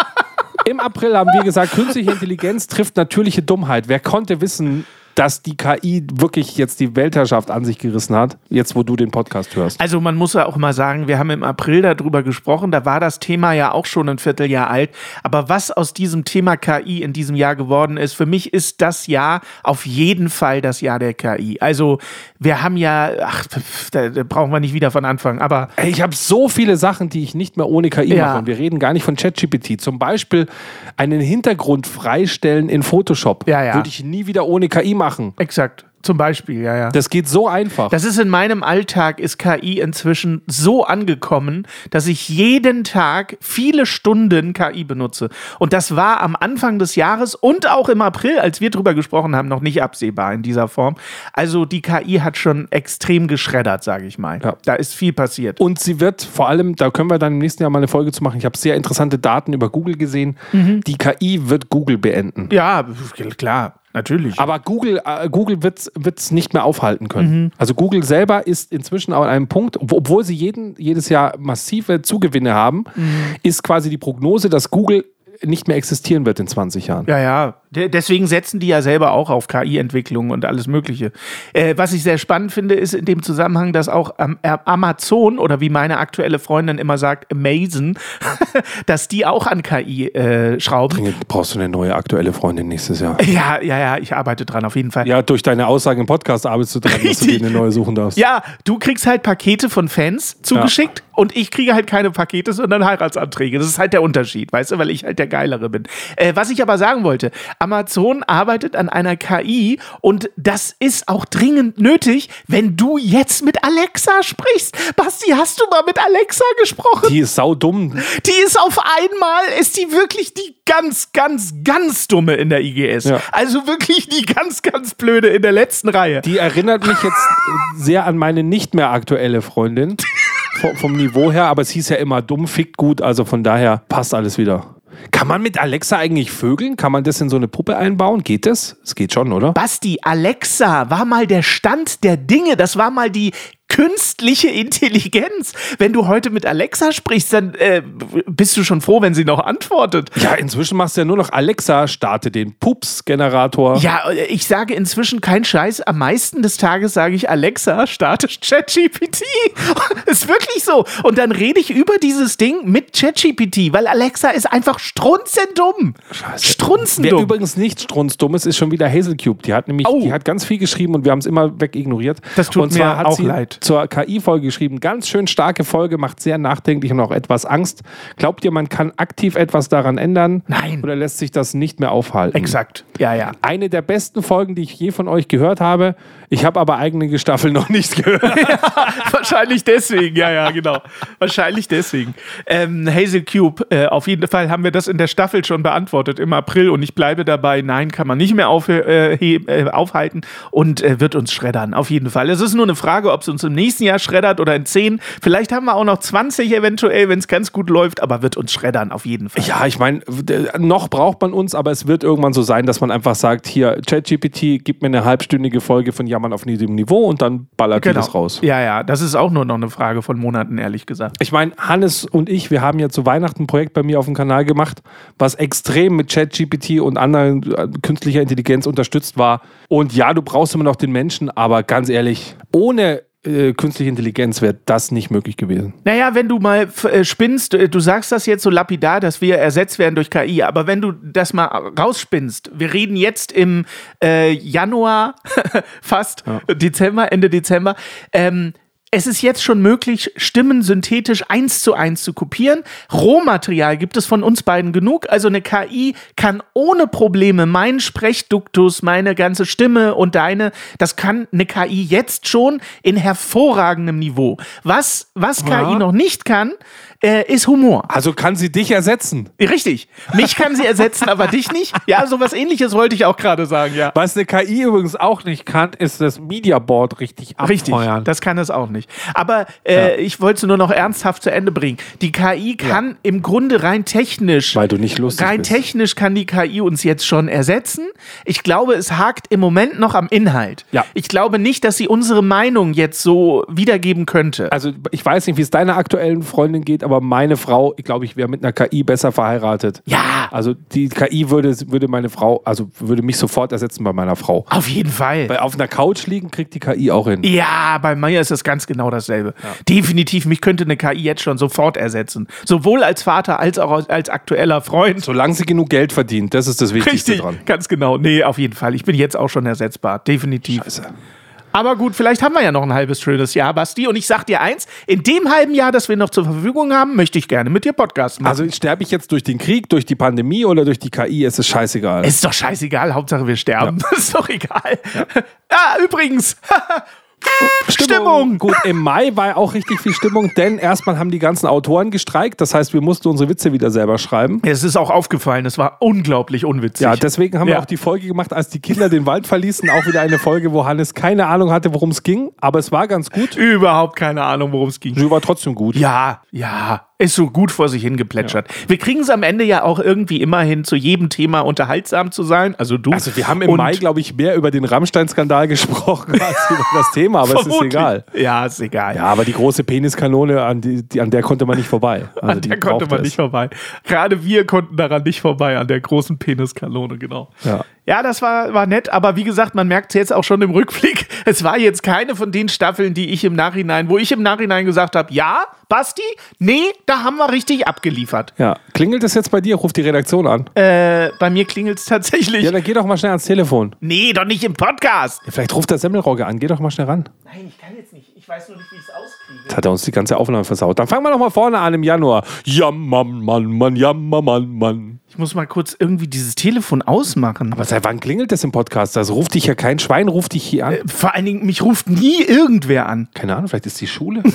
Im April haben wir gesagt, künstliche Intelligenz trifft natürliche Dummheit. Wer konnte wissen, dass die KI wirklich jetzt die Weltherrschaft an sich gerissen hat, jetzt wo du den Podcast hörst? Also man muss ja auch mal sagen, wir haben im April darüber gesprochen, da war das Thema ja auch schon ein Vierteljahr alt. Aber was aus diesem Thema KI in diesem Jahr geworden ist, für mich ist das Jahr auf jeden Fall das Jahr der KI. Also wir haben ja, ach, da, da brauchen wir nicht wieder von Anfang, aber Ey, ich habe so viele Sachen, die ich nicht mehr ohne KI Ja. mache. Und wir reden gar nicht von ChatGPT. Zum Beispiel einen Hintergrund freistellen in Photoshop. Ja, ja. Würde ich nie wieder ohne KI machen. exakt, zum Beispiel, ja, ja. Das geht so einfach. Das ist in meinem Alltag, ist KI inzwischen so angekommen, dass ich jeden Tag viele Stunden KI benutze. Und das war am Anfang des Jahres und auch im April, als wir drüber gesprochen haben, noch nicht absehbar in dieser Form. Also die KI hat schon extrem geschreddert, sage ich mal. Ja. Da ist viel passiert. Und sie wird vor allem, da können wir dann im nächsten Jahr mal eine Folge zu machen. Ich habe sehr interessante Daten über Google gesehen. Die KI wird Google beenden. Ja, klar, natürlich. Aber Google, äh, Google wird es nicht mehr aufhalten können. Also Google selber ist inzwischen an einem Punkt, ob- obwohl sie jeden, jedes Jahr massive Zugewinne haben, ist quasi die Prognose, dass Google nicht mehr existieren wird in 20 Jahren. Ja, ja. De- Deswegen setzen die ja selber auch auf KI-Entwicklung und alles Mögliche. Äh, was ich sehr spannend finde, ist in dem Zusammenhang, dass auch ähm, äh, Amazon oder wie meine aktuelle Freundin immer sagt, Amazon, dass die auch an KI äh, schrauben. Dringend brauchst du eine neue aktuelle Freundin nächstes Jahr. Ja, ja, ja, ich arbeite dran auf jeden Fall. Ja, durch deine Aussagen im Podcast arbeitest du dran, dass du Richtig. dir eine neue suchen darfst. Ja, du kriegst halt Pakete von Fans zugeschickt und ich kriege halt keine Pakete, sondern Heiratsanträge. Das ist halt der Unterschied, weißt du, weil ich halt der Geilere bin. Äh, was ich aber sagen wollte, Amazon arbeitet an einer KI und das ist auch dringend nötig, wenn du jetzt mit Alexa sprichst. Basti, hast du mal mit Alexa gesprochen? Die ist saudumm. Die ist auf einmal, ist die wirklich die ganz, ganz, ganz dumme in der IGS. Ja. Also wirklich die ganz, ganz blöde in der letzten Reihe. Die erinnert mich jetzt sehr an meine nicht mehr aktuelle Freundin. Vom, vom Niveau her, aber es hieß ja immer dumm, fickt gut, also von daher passt alles wieder. Kann man mit Alexa eigentlich vögeln? Kann man das in so eine Puppe einbauen? Geht das? Es geht schon, oder? Basti, Alexa war mal der Stand der Dinge. Das war mal die künstliche Intelligenz. Wenn du heute mit Alexa sprichst, dann äh, bist du schon froh, wenn sie noch antwortet. Ja, inzwischen machst du ja nur noch Alexa, starte den Pups-Generator. Ja, äh, ich sage inzwischen kein Scheiß. Am meisten des Tages sage ich Alexa, starte ChatGPT. ist wirklich so. Und dann rede ich über dieses Ding mit ChatGPT, weil Alexa ist einfach strunzendumm. Wer Strunzendumm. übrigens nicht strunzdumm ist, ist schon wieder Hazelcube. Die hat nämlich, Oh. die hat ganz viel geschrieben und wir haben es immer wegignoriert. Das tut und zwar mir hat auch leid. Zur KI-Folge geschrieben. Ganz schön starke Folge, macht sehr nachdenklich und auch etwas Angst. Glaubt ihr, man kann aktiv etwas daran ändern? Nein. Oder lässt sich das nicht mehr aufhalten? Exakt. Ja, ja. Eine der besten Folgen, die ich je von euch gehört habe. Ich habe aber eigene Staffel noch nicht gehört. Wahrscheinlich deswegen, ja, ja, genau. Wahrscheinlich deswegen. Ähm, Hazel Cube, äh, auf jeden Fall haben wir das in der Staffel schon beantwortet im April und ich bleibe dabei, nein, kann man nicht mehr auf, äh, äh, aufhalten und äh, wird uns schreddern, auf jeden Fall. Es ist nur eine Frage, ob es uns im nächsten Jahr schreddert oder in 10. Vielleicht haben wir auch noch 20 eventuell, wenn es ganz gut läuft, aber wird uns schreddern, auf jeden Fall. Ja, ich meine, noch braucht man uns, aber es wird irgendwann so sein, dass man einfach sagt, hier, ChatGPT, gib mir eine halbstündige Folge von Jammern auf niedrigem Niveau und dann ballert die das raus. Ja, ja, das ist auch nur noch eine Frage von Monaten, ehrlich gesagt. Ich meine, Hannes und ich, wir haben ja zu Weihnachten ein Projekt bei mir auf dem Kanal gemacht, was extrem mit ChatGPT und anderen äh, künstlicher Intelligenz unterstützt war. Und ja, du brauchst immer noch den Menschen, aber ganz ehrlich, ohne äh, künstliche Intelligenz wäre das nicht möglich gewesen. Naja, wenn du mal äh, spinnst, äh, du sagst das jetzt so lapidar, dass wir ersetzt werden durch KI, aber wenn du das mal rausspinnst, wir reden jetzt im äh, Januar, fast, Dezember, Ende Dezember, ähm, es ist jetzt schon möglich, Stimmen synthetisch eins zu eins zu kopieren. Rohmaterial gibt es von uns beiden genug. Also eine KI kann ohne Probleme meinen Sprechduktus, meine ganze Stimme und deine, das kann eine KI jetzt schon in hervorragendem Niveau. Was, was KI noch nicht kann, äh, ist Humor. Also kann sie dich ersetzen. Richtig. Mich kann sie ersetzen, aber dich nicht. Ja, sowas ähnliches wollte ich auch gerade sagen, ja. Was eine KI übrigens auch nicht kann, ist das Media Board richtig Richtig. abfeuern. Das kann es auch nicht. Nicht. Aber äh, ich wollte es nur noch ernsthaft zu Ende bringen. Die KI kann im Grunde rein technisch, Weil du nicht lustig rein bist. technisch kann die KI uns jetzt schon ersetzen. Ich glaube, es hakt im Moment noch am Inhalt. Ja. Ich glaube nicht, dass sie unsere Meinung jetzt so wiedergeben könnte. Also ich weiß nicht, wie es deiner aktuellen Freundin geht, aber meine Frau, ich glaube, ich wäre mit einer KI besser verheiratet. Ja. Also die KI würde, würde meine Frau, also würde mich sofort ersetzen bei meiner Frau. Auf jeden Fall. Weil auf einer Couch liegen kriegt die KI auch hin. Ja, bei mir ist das ganz genau dasselbe. Definitiv, mich könnte eine KI jetzt schon sofort ersetzen. Sowohl als Vater als auch als- als aktueller Freund. Solange sie genug Geld verdient, das ist das Wichtigste Richtig, dran. ganz genau. Nee, auf jeden Fall. Ich bin jetzt auch schon ersetzbar. Definitiv. Scheiße. Aber gut, vielleicht haben wir ja noch ein halbes schönes Jahr, Basti. Und ich sag dir eins: In dem halben Jahr, das wir noch zur Verfügung haben, möchte ich gerne mit dir Podcast machen. Also sterbe ich jetzt durch den Krieg, durch die Pandemie oder durch die KI, ist es scheißegal. ist doch scheißegal, Hauptsache wir sterben. ist doch egal. Ah, übrigens. Stimmung. Gut, im Mai war auch richtig viel Stimmung, denn erstmal haben die ganzen Autoren gestreikt. Das heißt, wir mussten unsere Witze wieder selber schreiben. Es ist auch aufgefallen, es war unglaublich unwitzig. Ja, deswegen haben Ja. wir auch die Folge gemacht, als die Kinder den Wald verließen. Auch wieder eine Folge, wo Hannes keine Ahnung hatte, worum es ging. Aber es war ganz gut. Überhaupt keine Ahnung, worum es ging. Sie war trotzdem gut. Ja, ja, ist so gut vor sich hingeplätschert. Wir kriegen es am Ende ja auch irgendwie immer hin, zu jedem Thema unterhaltsam zu sein. Also du. Also wir haben im Mai, glaube ich, mehr über den Rammstein-Skandal gesprochen als über das Thema, aber es ist Vermutlich. egal. Ja, ist egal. Ja, aber die große Peniskanone, an, die, die, an der konnte man nicht vorbei. Also an der konnte man es. nicht vorbei. Gerade wir konnten daran nicht vorbei, an der großen Peniskanone, genau. Ja. Ja, das war, war nett, aber wie gesagt, man merkt es jetzt auch schon im Rückblick. Es war jetzt keine von den Staffeln, die ich im Nachhinein, wo ich im Nachhinein gesagt habe, ja, Basti, nee, da haben wir richtig abgeliefert. Ja. Klingelt es jetzt bei dir? Ruf die Redaktion an. Äh, bei mir klingelt es tatsächlich. Ja, dann geh doch mal schnell ans Telefon. nee, doch nicht im Podcast. Ja, vielleicht ruft der Semmelrogge an. Geh doch mal schnell ran. Nein, ich kann jetzt nicht. Ich weiß nur nicht, wie ich es auskriege. Jetzt hat er uns die ganze Aufnahme versaut. Dann fangen wir noch mal vorne an im Januar. Jammer, Mann, Mann, jammer, Mann, Mann. Ich muss mal kurz irgendwie dieses Telefon ausmachen. Aber seit wann klingelt das im Podcast? Also ruft dich ja kein Schwein, ruft dich hier an. Vor allen Dingen, mich ruft nie irgendwer an. Keine Ahnung, vielleicht ist die Schule.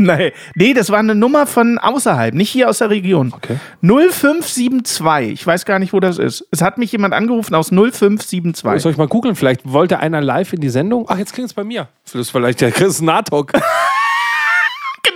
Nee, nee, das war eine Nummer von außerhalb, nicht hier aus der Region. Okay. 0572. Ich weiß gar nicht, wo das ist. Es hat mich jemand angerufen aus 0572. Soll ich mal googeln? Vielleicht wollte einer live in die Sendung. Ach, jetzt klingelt es bei mir. Das ist vielleicht der Chris Natok.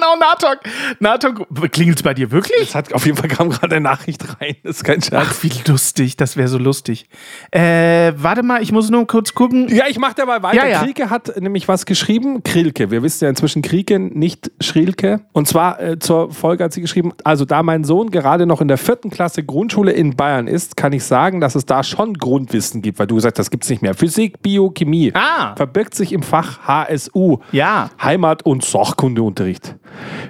Genau, Natok. Natok, klingelt es bei dir wirklich? Es hat auf jeden Fall kam gerade eine Nachricht rein. Das ist kein Scherz. Ach, wie lustig. Das wäre so lustig. Äh, warte mal, ich muss nur kurz gucken. Ja, ich mache dabei weiter. Ja, ja. Krieke hat nämlich was geschrieben. Krilke. Wir wissen ja inzwischen Krieke, nicht Schrilke. Und zwar äh, zur Folge hat sie geschrieben, also da mein Sohn gerade noch in der vierten Klasse Grundschule in Bayern ist, kann ich sagen, dass es da schon Grundwissen gibt, weil du gesagt hast, das gibt es nicht mehr. Physik, Bio, Chemie. Ah. Verbirgt sich im Fach HSU. Ja. Heimat- und Sachkundeunterricht.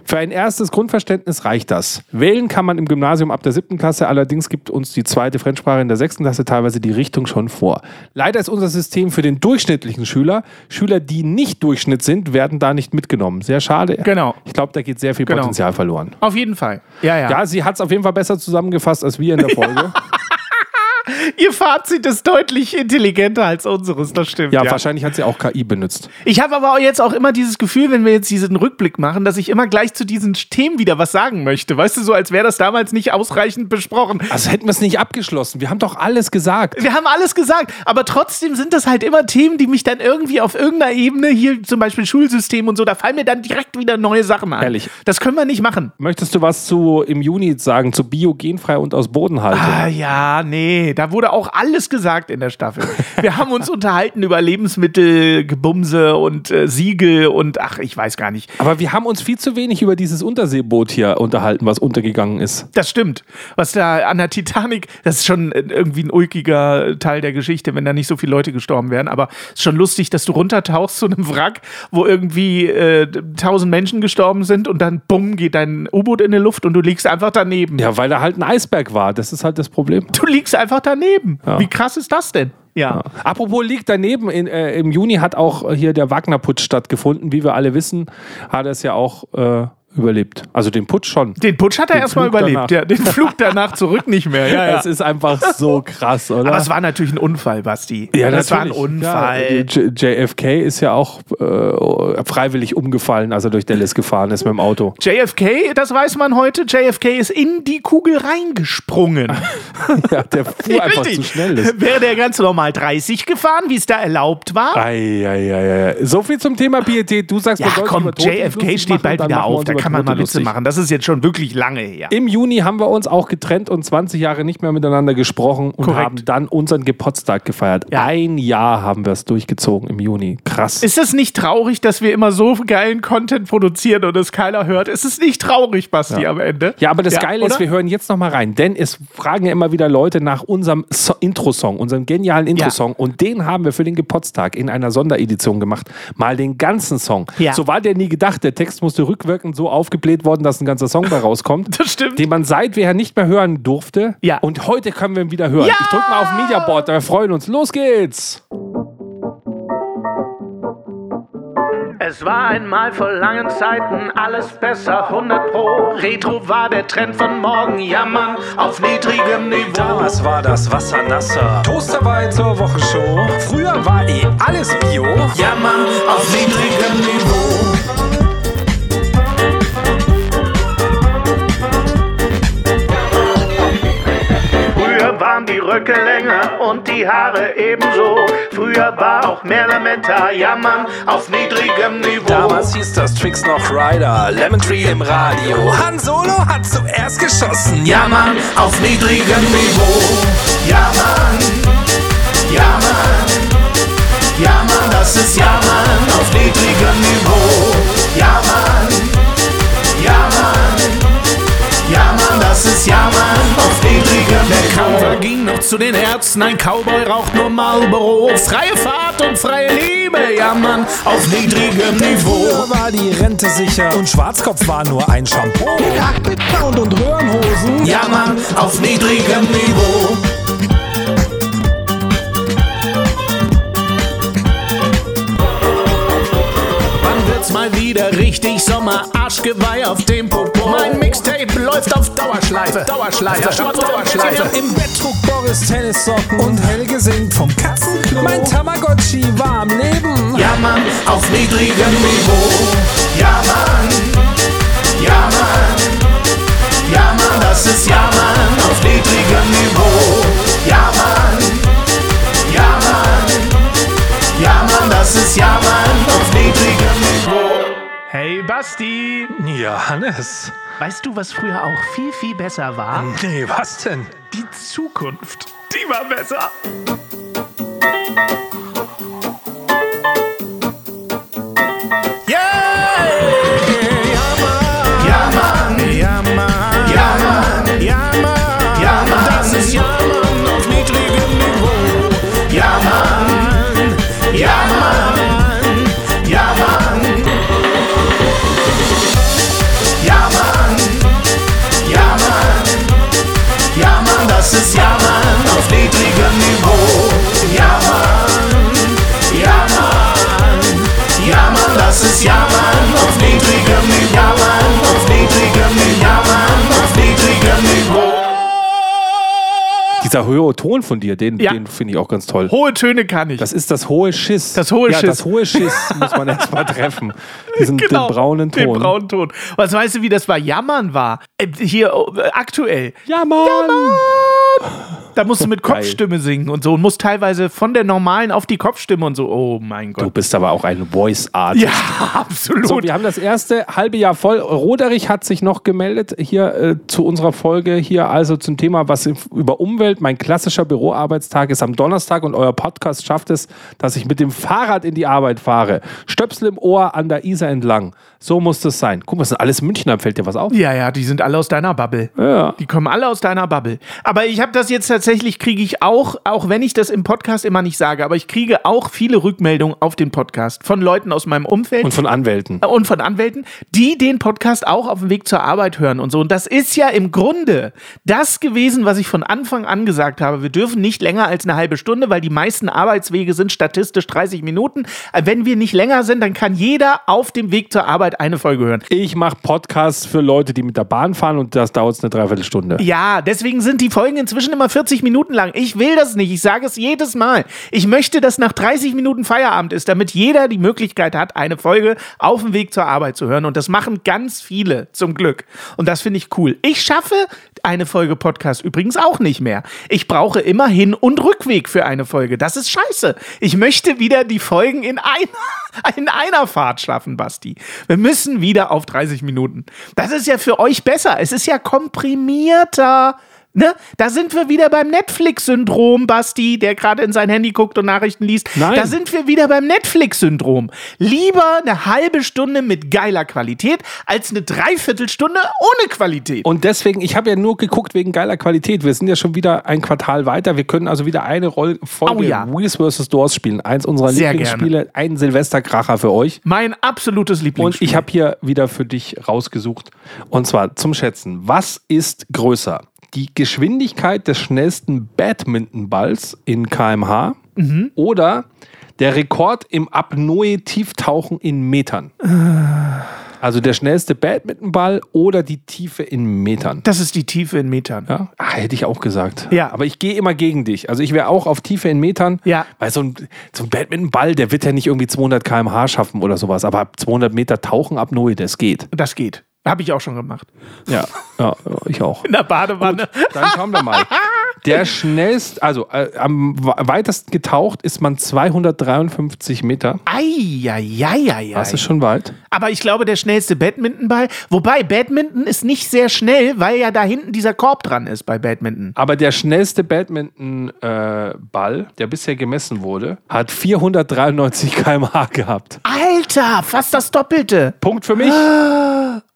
Für ein erstes Grundverständnis reicht das. Wählen kann man im Gymnasium ab der siebten Klasse, allerdings gibt uns die zweite Fremdsprache in der sechsten Klasse teilweise die Richtung schon vor. Leider ist unser System für den durchschnittlichen Schüler, Schüler, die nicht Durchschnitt sind, werden da nicht mitgenommen. Sehr schade. Genau. Ich glaube, da geht sehr viel Genau. Potenzial verloren. Auf jeden Fall. Ja, ja. Ja, sie hat es auf jeden Fall besser zusammengefasst als wir in der Folge. Ihr Fazit ist deutlich intelligenter als unseres, das stimmt. ja, wahrscheinlich hat sie auch KI benutzt. Ich habe aber jetzt auch immer dieses Gefühl, wenn wir jetzt diesen Rückblick machen, dass ich immer gleich zu diesen Themen wieder was sagen möchte. Weißt du, so als wäre das damals nicht ausreichend besprochen. Also hätten wir es nicht abgeschlossen. Wir haben doch alles gesagt. Wir haben alles gesagt, aber trotzdem sind das halt immer Themen, die mich dann irgendwie auf irgendeiner Ebene, hier zum Beispiel Schulsystem und so, da fallen mir dann direkt wieder neue Sachen an. Ehrlich. Das können wir nicht machen. Möchtest du was zu im Juni sagen, zu biogenfrei und aus Bodenhaltung? Ah ja, nee, da wurde auch alles gesagt in der Staffel. Wir haben uns unterhalten über Lebensmittel, Gebumse und äh, Siegel und ach, ich weiß gar nicht. Aber wir haben uns viel zu wenig über dieses Unterseeboot hier unterhalten, was untergegangen ist. Das stimmt. Was da an der Titanic, das ist schon irgendwie ein ulkiger Teil der Geschichte, wenn da nicht so viele Leute gestorben wären. Aber es ist schon lustig, dass du runtertauchst zu einem Wrack, wo irgendwie äh, tausend Menschen gestorben sind und dann bumm geht dein U-Boot in die Luft und du liegst einfach daneben. Ja, weil da halt ein Eisberg war. Das ist halt das Problem. Du liegst einfach daneben. Wie krass ist das denn? Ja. Apropos liegt daneben, in, äh, im Juni hat auch hier der Wagner-Putsch stattgefunden. Wie wir alle wissen, hat es ja auch äh, überlebt. Also den Putsch schon. Den Putsch hat er erstmal überlebt. Ja, den Flug danach zurück nicht mehr. Ja, ja. Das ist einfach so krass, oder? Aber es war natürlich ein Unfall, Basti. ja, das war ein. Unfall. Ja, JFK ist ja auch äh, freiwillig umgefallen, als er durch Dallas gefahren ist mit dem Auto. JFK, das weiß man heute, JFK ist in die Kugel reingesprungen. Ja, der fuhr einfach zu schnell. Ist. Wäre der ganz normal 30 gefahren, wie es da erlaubt war? Ei, So viel zum Thema Pietät. Du sagst, Ja, komm, JFK steht bald wieder auf, da kann man mal Witze lustig. machen. Das ist jetzt schon wirklich lange her. Im Juni haben wir uns auch getrennt und 20 Jahre nicht mehr miteinander gesprochen und Korrekt. haben dann unseren Geburtstag gefeiert. Ja. Ein Jahr haben wir es durchgezogen im Juni. Krass. Ist es nicht traurig, dass wir immer so geilen Content produzieren und es keiner hört? Ist es nicht traurig, Basti, am Ende? Ja, aber das Ja, Geile ist, oder? wir hören jetzt noch mal rein, denn es fragen ja immer wieder Leute nach unserem so Intro-Song, unserem genialen Intro-Song und den haben wir für den Geburtstag in einer Sonderedition gemacht. Mal den ganzen Song. Ja. So war der nie gedacht. Der Text musste rückwirkend so aufgebläht worden, dass ein ganzer Song da rauskommt. Das stimmt. Den man seither nicht mehr hören durfte. Ja. Und heute können wir ihn wieder hören. Ja. Ich drück mal auf Mediaboard, wir freuen uns. Los geht's! Es war einmal vor langen Zeiten alles besser, 100 Pro. Retro war der Trend von morgen, jammern auf niedrigem Niveau. Damals war das Wasser nasser. Toasterwein zur Wochenshow. Früher war eh alles Bio. Jammern auf niedrigem Niveau. Waren die Röcke länger und die Haare ebenso. Früher war auch mehr Lametta, jammern auf niedrigem Niveau. Damals hieß das Tricks noch Rider. Lemon Tree im Radio. Han Solo hat zuerst geschossen. Ja, Mann, auf niedrigem Niveau. Ja, Mann. Ja, Mann. Ja, Mann, das ist Ja, Mann, auf niedrigem Niveau. Ja, das ist Ja, Mann, auf niedrigem Niveau. Der Cowboy ging noch zu den Ärzten, ein Cowboy raucht nur Marlboro. Freie Fahrt und freie Liebe, ja, Mann, auf niedrigem Niveau. Früher war die Rente sicher und Schwarzkopf war nur ein Shampoo. Mit Pound und Röhrenhosen. Ja, Mann, auf niedrigem Niveau. Wieder richtig Sommer? Arschgeweih auf dem Popo. Mein Mixtape läuft auf Dauerschleife. Dauerschleife. Dauerschleife. Im Bett trug Boris Tennissocken und Helge singt vom Katzenklo. Mein Tamagotchi war am Leben. Ja, Mann, auf niedrigem Niveau. Ja, Mann. Ja, Mann. Basti. Ja, Hannes. Weißt du, was früher auch viel, viel besser war? Nee, was denn? Die Zukunft. Die war besser. Dieser hohe Ton von dir, den, Ja. den finde ich auch ganz toll. Hohe Töne kann ich. Das ist das hohe Schiss. Das hohe ja, Schiss. Das hohe Schiss muss man erst mal treffen. Diesen den braunen Ton. Genau, Den braunen Ton. Was weißt du, wie das bei Jammern war? Äh, Hier äh, aktuell. Ja, Mann. Da musst du mit. Kopfstimme singen und so und musst teilweise von der normalen auf die Kopfstimme und so. Oh mein Du Gott. bist aber auch ein Voice Artist. Ja, absolut. So, wir haben das erste halbe Jahr voll. Roderich hat sich noch gemeldet hier äh, zu unserer Folge hier also zum Thema was über Umwelt. Mein klassischer Büroarbeitstag ist am Donnerstag und euer Podcast schafft es, dass ich mit dem Fahrrad in die Arbeit fahre. Stöpsel im Ohr an der Isar entlang. So muss das sein. Guck mal, das sind alles Münchner. Fällt dir was auf? ja, ja, die sind alle aus deiner Bubble. Ja. Die kommen alle aus deiner Bubble. Aber ich habe das jetzt tatsächlich, kriege ich auch, auch wenn ich das im Podcast immer nicht sage, aber ich kriege auch viele Rückmeldungen auf den Podcast von Leuten aus meinem Umfeld Und von Anwälten. und von Anwälten, die den Podcast auch auf dem Weg zur Arbeit hören und so. Und das ist ja im Grunde das gewesen, was ich von Anfang an gesagt habe. Wir dürfen nicht länger als eine halbe Stunde, weil die meisten Arbeitswege sind statistisch 30 Minuten. Wenn wir nicht länger sind, dann kann jeder auf dem Weg zur Arbeit eine Folge hören. Ich mache Podcasts für Leute, die mit der Bahn fahren und das dauert eine Dreiviertelstunde. Ja, deswegen sind die Folgen inzwischen immer 40 Minuten lang. Ich will das nicht. Ich sage es jedes Mal. Ich möchte, dass nach 30 Minuten Feierabend ist, damit jeder die Möglichkeit hat, eine Folge auf dem Weg zur Arbeit zu hören. Und das machen ganz viele, zum Glück. Und das finde ich cool. Ich schaffe eine Folge Podcast übrigens auch nicht mehr. Ich brauche immer Hin- und Rückweg für eine Folge. Das ist scheiße. Ich möchte wieder die Folgen in einer, in einer Fahrt schaffen, Basti. Wir müssen wieder auf 30 Minuten. Das ist ja für euch besser. Es ist ja komprimierter. Ne? Da sind wir wieder beim Netflix-Syndrom, Basti, der gerade in sein Handy guckt und Nachrichten liest. Nein. Da sind wir wieder beim Netflix-Syndrom. Lieber eine halbe Stunde mit geiler Qualität als eine Dreiviertelstunde ohne Qualität. Und deswegen, ich habe ja nur geguckt wegen geiler Qualität. Wir sind ja schon wieder ein Quartal weiter. Wir können also wieder eine Roll Folge Oh ja. Wheels vs. Doors spielen. Eins unserer Sehr Lieblingsspiele. Ein Silvesterkracher für euch. mein absolutes Und Lieblingsspiel. ich habe hier wieder für dich rausgesucht. Und zwar zum Schätzen. Was ist größer? Die Geschwindigkeit des schnellsten Badmintonballs in kmh oder der Rekord im Apnoe-Tieftauchen in Metern? Also der schnellste Badmintonball oder die Tiefe in Metern? das ist die Tiefe in Metern. Ja, ah, hätte ich auch gesagt. Ja. Aber ich gehe immer gegen dich. Also ich wäre auch auf Tiefe in Metern. Ja. Weil so ein, so ein Badmintonball, der wird ja nicht irgendwie 200 km/h schaffen oder sowas. Aber ab 200 Meter tauchen ab Null, das geht. Das geht. Habe ich auch schon gemacht. Ja, ja ich auch. In der Badewanne. Dann schauen wir mal. Der schnellst, also äh, am weitesten getaucht ist man 253 Meter. Eieieiei. Das ist schon weit. Aber ich glaube, der schnellste Badmintonball. Wobei, Badminton ist nicht sehr schnell, weil ja da hinten dieser Korb dran ist bei Badminton. Aber der schnellste Badminton-Ball, äh, der bisher gemessen wurde, hat 493 km/h gehabt. Alter, fast das Doppelte. Punkt für mich.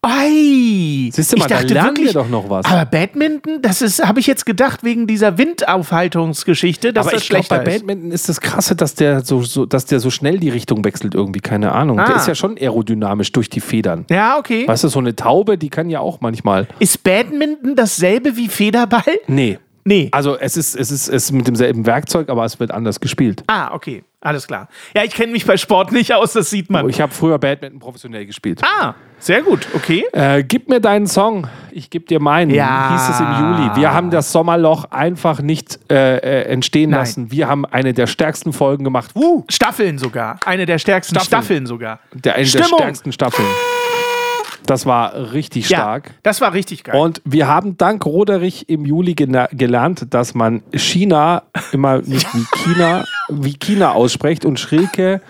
Ei. Siehst du mal, ich da dachte lernen wirklich, wir doch noch was. Aber Badminton, das ist, habe ich jetzt gedacht, wegen dieser Windaufhaltungsgeschichte, dass Aber das ich glaube, schlechter bei ist. Badminton ist das krasse, dass der so, so, dass der so schnell die Richtung wechselt irgendwie, keine Ahnung. Der Ah. ist ja schon aerodynamisch durch die Federn. Ja, okay. Weißt du, so eine Taube, die kann ja auch manchmal. Ist Badminton dasselbe wie Federball? Nee. Nee. Also es ist, es ist, es ist mit demselben Werkzeug, aber es wird anders gespielt. Ah, okay. Alles klar. Ja, ich kenne mich bei Sport nicht aus, das sieht man. Ich habe früher Badminton professionell gespielt. Ah, sehr gut. Okay. Äh, gib mir deinen Song, ich geb dir meinen. Ja. Hieß es im Juli. Wir haben das Sommerloch einfach nicht äh, äh, entstehen Nein. lassen. Wir haben eine der stärksten Folgen gemacht. Woo! Staffeln sogar. Eine der stärksten Staffeln, Staffeln. sogar. Der, eine der Stimmung. stärksten Staffeln. Das war richtig stark. Ja, das war richtig geil. Und wir haben dank Roderich im Juli gelernt, dass man China immer nicht wie China, wie China ausspricht und Schrilke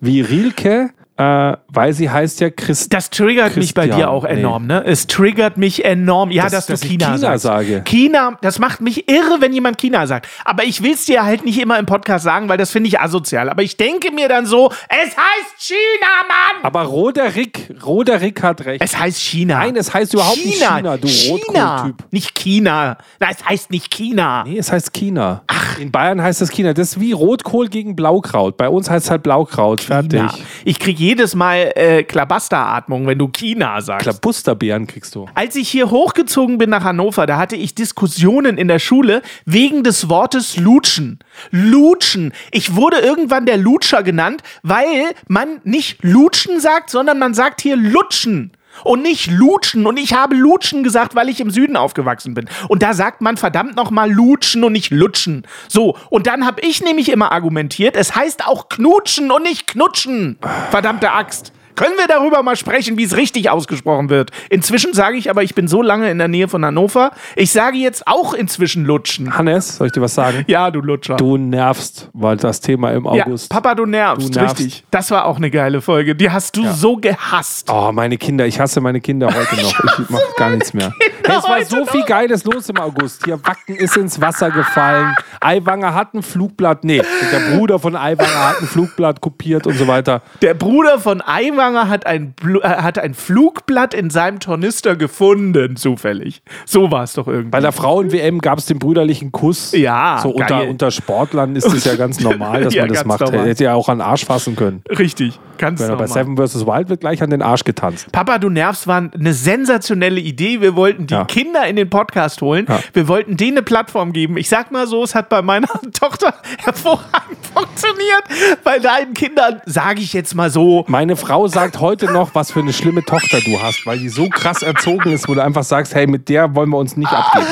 wie Rilke, äh, weil sie heißt ja Christ. das triggert mich bei Christian, dir auch nee. enorm, ne? Es triggert mich enorm. Ja, Das- dass, dass du China, China sagst. sage. China, das macht mich irre, wenn jemand China sagt. Aber ich will es dir halt nicht immer im Podcast sagen, weil das finde ich asozial. Aber ich denke mir dann so, es heißt China, Mann! Aber Roderick, Roderick hat recht. Es heißt China. Nein, es heißt überhaupt nicht China, du China. Rotkohl-Typ. Nicht China. Nein, es heißt nicht China. Nee, es heißt China. Ach. In Bayern heißt es China. Das ist wie Rotkohl gegen Blaukraut. Bei uns heißt es halt Blaukraut. Fertig. China. Ich krieg jedes Mal äh, Klabasteratmung, wenn du China sagst. Klabusterbeeren kriegst du. Als ich hier hochgezogen bin nach Hannover, da hatte ich Diskussionen in der Schule wegen des Wortes Lutschen. Lutschen. Ich wurde irgendwann der Lutscher genannt, weil man nicht Lutschen sagt, sondern man sagt hier Lutschen. Und nicht Lutschen. Und ich habe Lutschen gesagt, weil ich im Süden aufgewachsen bin. Und da sagt man verdammt nochmal Lutschen und nicht Lutschen. So, und dann habe ich nämlich immer argumentiert, es heißt auch Knutschen und nicht Knutschen. Verdammte Axt. Können wir darüber mal sprechen, wie es richtig ausgesprochen wird? Inzwischen sage ich aber, ich bin so lange in der Nähe von Hannover, ich sage jetzt auch inzwischen Lutschen. Hannes, soll ich dir was sagen? Ja, du Lutscher. Du nervst, weil das Thema im ja, August. Papa, du nervst, Du nervst. richtig. Das war auch eine geile Folge. Die hast du so gehasst. Oh, meine Kinder, ich hasse meine Kinder heute noch. Ich mach gar nichts mehr. Hey, es war heute so viel Geiles los im August. Hier Wacken ist ins Wasser gefallen. Aiwanger hat ein Flugblatt. Nee, der Bruder von Aiwanger hat ein Flugblatt kopiert und so weiter. Der Bruder von Aiwanger Mitschwanger hat ein, Blu äh, hat ein Flugblatt in seinem Tornister gefunden, zufällig. So war es doch irgendwie. Bei der Frauen-WM gab es den brüderlichen Kuss. Ja, So unter, unter Sportlern ist es ja ganz normal, dass Ja, man das macht. normal. Er hätte ja auch an den Arsch fassen können. Richtig, ganz Wenn bei normal. Seven vs. Wild wird gleich an den Arsch getanzt. Papa, du nervst, war eine sensationelle Idee. Wir wollten die Ja. Kinder in den Podcast holen. Ja. Wir wollten denen eine Plattform geben. Ich sag mal so, es hat bei meiner Tochter hervorragend funktioniert. Bei deinen Kindern, sage ich jetzt mal so, Meine Frau sagt heute noch, was für eine schlimme Tochter du hast, weil die so krass erzogen ist, wo du einfach sagst, hey, mit der wollen wir uns nicht abgeben.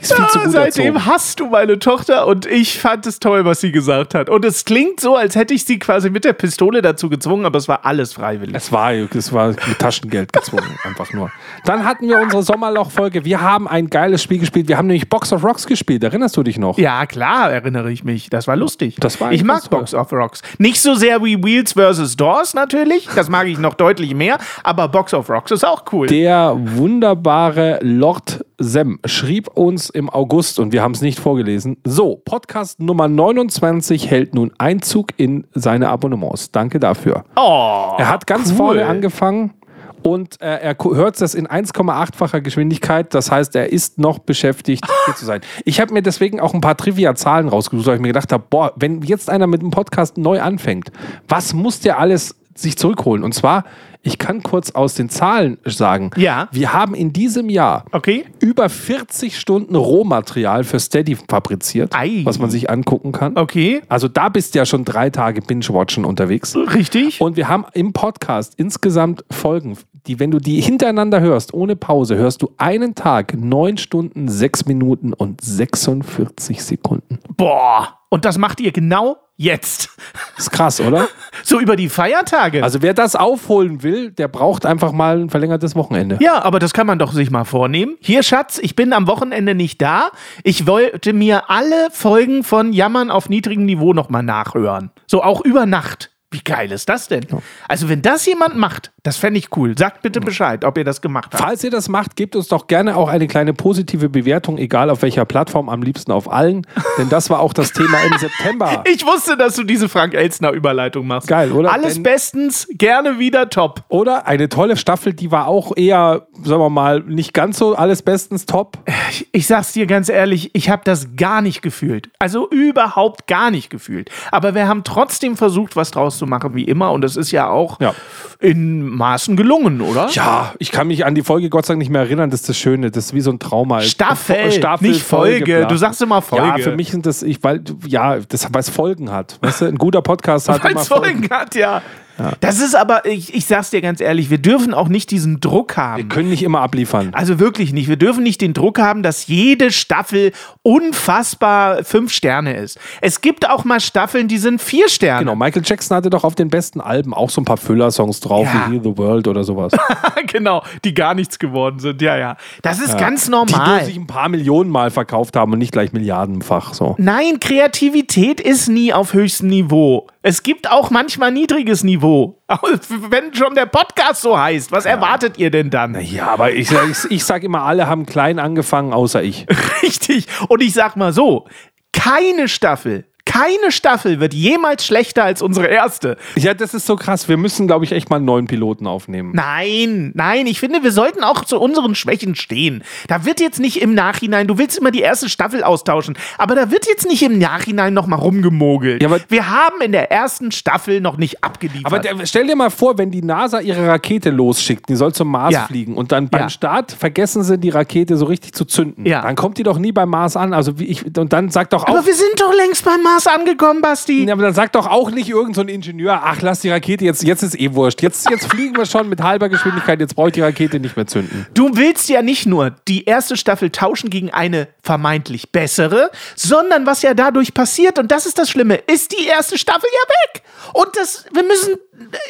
Ist viel zu gut seitdem erzogen. hast du meine Tochter und ich fand es toll, was sie gesagt hat. Und es klingt so, als hätte ich sie quasi mit der Pistole dazu gezwungen, aber es war alles freiwillig. Es war, es war mit Taschengeld gezwungen, einfach nur. Dann hatten wir unsere Sommerloch-Folge. Wir haben ein geiles Spiel gespielt. Wir haben nämlich Box of Rocks gespielt. Erinnerst du dich noch? Ja, klar, erinnere ich mich. Das war lustig. Das war ich mag toll. Box of Rocks. Nicht so sehr wie Wheels vs. Doors natürlich. Das mag ich noch deutlich mehr. Aber Box of Rocks ist auch cool. Der wunderbare Lord Sem schrieb uns im August und wir haben es nicht vorgelesen. So, Podcast Nummer 29 hält nun Einzug in seine Abonnements. Danke dafür. oh, Er hat ganz cool. vorne angefangen und äh, er hört das in 1,8-facher Geschwindigkeit. Das heißt, er ist noch beschäftigt, hier zu sein. Ich habe mir deswegen auch ein paar Trivia-Zahlen rausgesucht, weil ich mir gedacht habe, boah, wenn jetzt einer mit dem Podcast neu anfängt, was muss der alles sich zurückholen? Und zwar, ich kann kurz aus den Zahlen sagen, Ja. wir haben in diesem Jahr Okay. über 40 Stunden Rohmaterial für Steady fabriziert, Ei. was man sich angucken kann. Okay. Also da bist du ja schon drei Tage Binge-Watchen unterwegs. Richtig. Und wir haben im Podcast insgesamt Folgen, die, wenn du die hintereinander hörst, ohne Pause, hörst du einen Tag, neun Stunden, sechs Minuten und 46 Sekunden. Boah. Und das macht ihr genau jetzt. Ist krass, oder? So über die Feiertage. Also wer das aufholen will, der braucht einfach mal ein verlängertes Wochenende. ja, aber das kann man doch sich mal vornehmen. Hier, Schatz, ich bin am Wochenende nicht da. Ich wollte mir alle Folgen von Jammern auf niedrigem Niveau nochmal nachhören. So auch über Nacht. Wie geil ist das denn? Also, wenn das jemand macht, das fände ich cool. Sagt bitte Bescheid, ob ihr das gemacht habt. Falls ihr das macht, gebt uns doch gerne auch eine kleine positive Bewertung, egal auf welcher Plattform, am liebsten auf allen. Denn das war auch das Thema im September. Ich wusste, dass du diese Frank Elstner Überleitung machst. Geil, oder? Alles Denn- bestens, gerne wieder top. Oder eine tolle Staffel, die war auch eher, sagen wir mal, nicht ganz so alles bestens top. Ich, ich sag's dir ganz ehrlich, ich habe das gar nicht gefühlt. Also überhaupt gar nicht gefühlt. Aber wir haben trotzdem versucht, was draus zu machen, wie immer. Und es ist ja auch Ja. in Maßen gelungen, oder? Ja, ich kann mich an die Folge Gott sei Dank nicht mehr erinnern. Das ist das Schöne. Das ist wie so ein Trauma. Staffel, Staffel nicht Folge. bla. Du sagst immer Folge. Ja, für mich sind das, ich, weil, ja, das, weil es Folgen hat. Weißt du, ein guter Podcast hat Weil es Folgen. Folgen hat, ja. Das ist aber, ich, ich sag's dir ganz ehrlich, wir dürfen auch nicht diesen Druck haben. Wir können nicht immer abliefern. Also wirklich nicht. Wir dürfen nicht den Druck haben, dass jede Staffel unfassbar fünf Sterne ist. Es gibt auch mal Staffeln, die sind vier Sterne. Genau, Michael Jackson hatte doch auf den besten Alben auch so ein paar Füller-Songs drauf, Ja. wie Heal the World oder sowas. genau, die gar nichts geworden sind. Ja, ja. Das ist ganz Die nur normal. sich ein paar Millionen Mal verkauft haben und nicht gleich milliardenfach. So. Nein, Kreativität ist nie auf höchstem Niveau. Es gibt auch manchmal niedriges Niveau. Wenn schon der Podcast so heißt, was erwartet ihr denn dann? Ja, aber ich, ich, ich sag immer, alle haben klein angefangen, außer ich. Richtig. Und ich sag mal so, keine Staffel, keine Staffel wird jemals schlechter als unsere erste. Ja, das ist so krass. Wir müssen, glaube ich, echt mal einen neuen Piloten aufnehmen. Nein, nein, ich finde, wir sollten auch zu unseren Schwächen stehen. Da wird jetzt nicht im Nachhinein, du willst immer die erste Staffel austauschen, aber da wird jetzt nicht im Nachhinein nochmal rumgemogelt. Ja, wir haben in der ersten Staffel noch nicht abgeliefert. Aber der, stell dir mal vor, wenn die NASA ihre Rakete losschickt, die soll zum Mars Ja. fliegen und dann beim Ja. Start vergessen sie die Rakete so richtig zu zünden. Ja. Dann kommt die doch nie beim Mars an. Also wie ich, und dann sagt doch auch. aber wir sind doch längst beim Mars angekommen, Basti. Ja, aber dann sagt doch auch nicht irgendein so ein Ingenieur, ach, lass die Rakete jetzt, jetzt ist eh wurscht. Jetzt, jetzt fliegen wir schon mit halber Geschwindigkeit, jetzt brauche ich die Rakete nicht mehr zünden. Du willst ja nicht nur die erste Staffel tauschen gegen eine vermeintlich bessere, sondern was ja dadurch passiert, und das ist das Schlimme, ist die erste Staffel ja weg. Und das, wir müssen,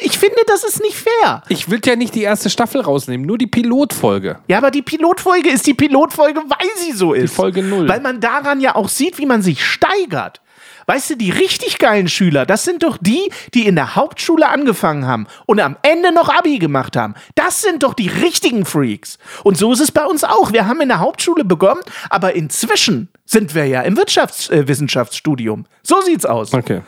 ich finde, das ist nicht fair. Ich will ja nicht die erste Staffel rausnehmen, nur die Pilotfolge. Ja, aber die Pilotfolge ist die Pilotfolge, weil sie so ist. Folge null. Weil man daran ja auch sieht, wie man sich steigert. Weißt du, die richtig geilen Schüler, das sind doch die, die in der Hauptschule angefangen haben und am Ende noch Abi gemacht haben. Das sind doch die richtigen Freaks. Und so ist es bei uns auch. Wir haben in der Hauptschule begonnen, aber inzwischen sind wir ja im Wirtschaftswissenschaftsstudium. Äh, so sieht's aus. Okay.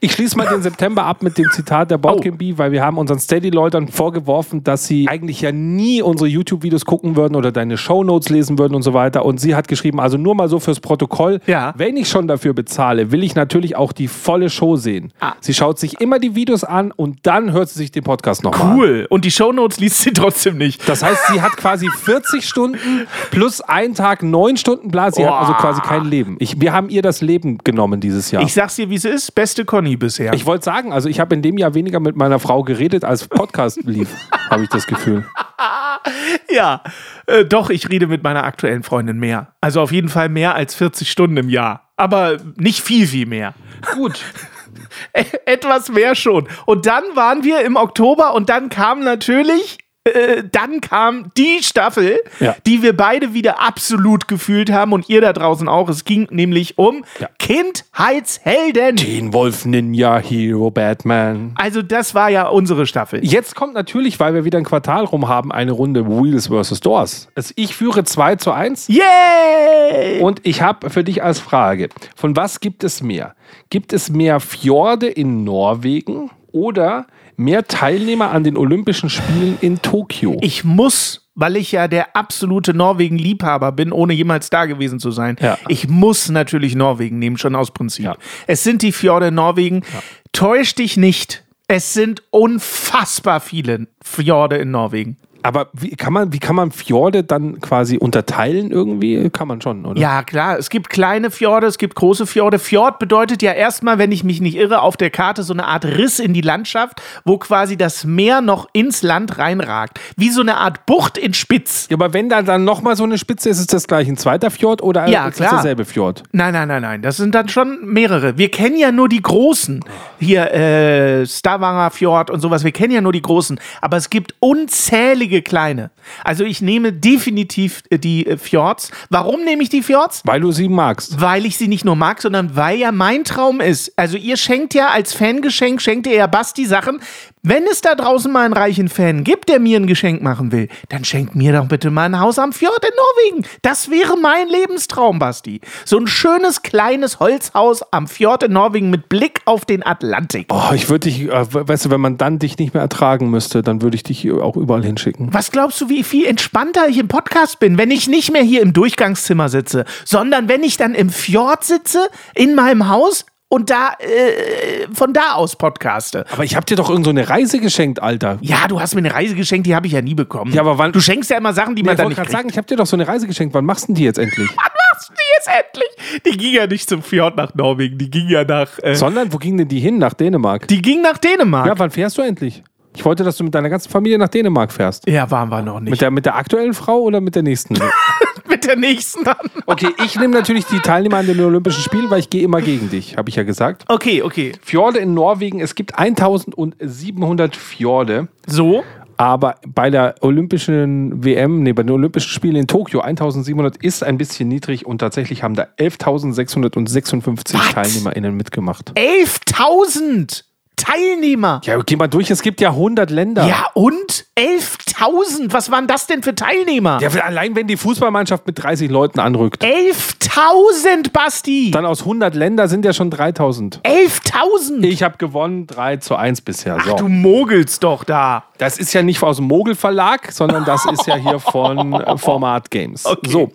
Ich schließe mal den September ab mit dem Zitat der Boardgame Bee, weil wir haben unseren Steady-Leutern vorgeworfen, dass sie eigentlich ja nie unsere YouTube-Videos gucken würden oder deine Shownotes lesen würden und so weiter. Und sie hat geschrieben, also nur mal so fürs Protokoll, Ja. wenn ich schon dafür bezahle, will ich natürlich auch die volle Show sehen. Ah. Sie schaut sich immer die Videos an und dann hört sie sich den Podcast nochmal an. Cool. Und die Shownotes liest sie trotzdem nicht. Das heißt, sie hat quasi 40 Stunden plus einen Tag neun Stunden Plan. Sie hat Boah. also quasi kein Leben. Ich, wir haben ihr das Leben genommen dieses Jahr. Ich sag's dir, wie es ist. Beste Conny bisher. Ich wollte sagen, also ich habe in dem Jahr weniger mit meiner Frau geredet, als Podcast lief, habe ich das Gefühl. ja, äh, doch, ich rede mit meiner aktuellen Freundin mehr. Also auf jeden Fall mehr als 40 Stunden im Jahr. Aber nicht viel, viel mehr. Gut. E- Etwas mehr schon. Und dann waren wir im Oktober und dann kam natürlich. Äh, Dann kam die Staffel, Ja. die wir beide wieder absolut gefühlt haben und ihr da draußen auch. Es ging nämlich um Ja. Kindheitshelden. Den Wolf Ninja Hero Batman. Also das war ja unsere Staffel. Jetzt kommt natürlich, weil wir wieder ein Quartal rum haben, eine Runde Wheels vs. Doors. Also ich führe 2 zu 1. Yay! Und ich habe für dich als Frage, von was gibt es mehr? Gibt es mehr Fjorde in Norwegen oder mehr Teilnehmer an den Olympischen Spielen in Tokio? Ich muss, weil ich ja der absolute Norwegen-Liebhaber bin, ohne jemals da gewesen zu sein. Ja. Ich muss natürlich Norwegen nehmen, schon aus Prinzip. Ja. Es sind die Fjorde in Norwegen. Täusch dich nicht. Es sind unfassbar viele Fjorde in Norwegen. Aber wie kann man, wie kann man Fjorde dann quasi unterteilen irgendwie? Kann man schon, oder? Ja, klar. Es gibt kleine Fjorde, es gibt große Fjorde. Fjord bedeutet ja erstmal, wenn ich mich nicht irre, auf der Karte so eine Art Riss in die Landschaft, wo quasi das Meer noch ins Land reinragt. Wie so eine Art Bucht in Spitz. Ja, aber wenn da dann nochmal so eine Spitze ist, ist das gleich ein zweiter Fjord oder Ja, ist klar. das derselbe Fjord? Nein, nein, nein, nein. Das sind dann schon mehrere. Wir kennen ja nur die großen. Hier, äh, Stavanger Fjord und sowas. Wir kennen ja nur die großen. Aber es gibt unzählige kleine. Also ich nehme definitiv äh, die äh, Fjords. Warum nehme ich die Fjords? Weil du sie magst. Weil ich sie nicht nur mag, sondern weil ja mein Traum ist. Also ihr schenkt ja als Fangeschenk, schenkt ihr ja Basti Sachen. Wenn es da draußen mal einen reichen Fan gibt, der mir ein Geschenk machen will, dann schenkt mir doch bitte mal ein Haus am Fjord in Norwegen. Das wäre mein Lebenstraum, Basti. So ein schönes kleines Holzhaus am Fjord in Norwegen mit Blick auf den Atlantik. Oh, ich würde dich, äh, weißt du, wenn man dann dich nicht mehr ertragen müsste, dann würde ich dich auch überall hinschicken. Was glaubst du, wie viel entspannter ich im Podcast bin, wenn ich nicht mehr hier im Durchgangszimmer sitze, sondern wenn ich dann im Fjord sitze, in meinem Haus und da äh, von da aus podcaste? Aber ich habe dir doch irgend so eine Reise geschenkt, Alter. Ja, du hast mir eine Reise geschenkt, die habe ich ja nie bekommen. Ja, aber wann- Du schenkst ja immer Sachen, die Ich man dann wollte nicht gerade kriegt. sagen, ich habe dir doch so eine Reise geschenkt. Wann machst du denn die jetzt endlich? Wann machst du die jetzt endlich? Die ging ja nicht zum Fjord nach Norwegen, die ging ja nach. Äh, Sondern, wo ging denn die hin? Nach Dänemark? die ging nach Dänemark. Ja, wann fährst du endlich? Ich wollte, dass du mit deiner ganzen Familie nach Dänemark fährst. Ja, waren wir noch nicht. Mit der, mit der aktuellen Frau oder mit der nächsten? Mit der nächsten dann. Okay, ich nehme natürlich die Teilnehmer an den Olympischen Spielen, weil ich gehe immer gegen dich, habe ich ja gesagt. Okay, okay. Fjorde in Norwegen, es gibt 1700 Fjorde, So. aber bei der Olympischen WM, nee, bei den Olympischen Spielen in Tokio 1700 ist ein bisschen niedrig und tatsächlich haben da 11.656 TeilnehmerInnen mitgemacht. 11.000 Teilnehmer. Ja, geh mal durch, es gibt ja 100 Länder. Ja, und 11.000? Was waren das denn für Teilnehmer? Ja, allein wenn die Fußballmannschaft mit 30 Leuten anrückt, 11.000, Basti! dann aus 100 Länder sind ja schon 3000. 11.000! Ich habe gewonnen, 3 zu 1 bisher. So. Du mogelst doch da. Das ist ja nicht aus dem Mogel Verlag, sondern das ist ja hier von äh, Format Games. So,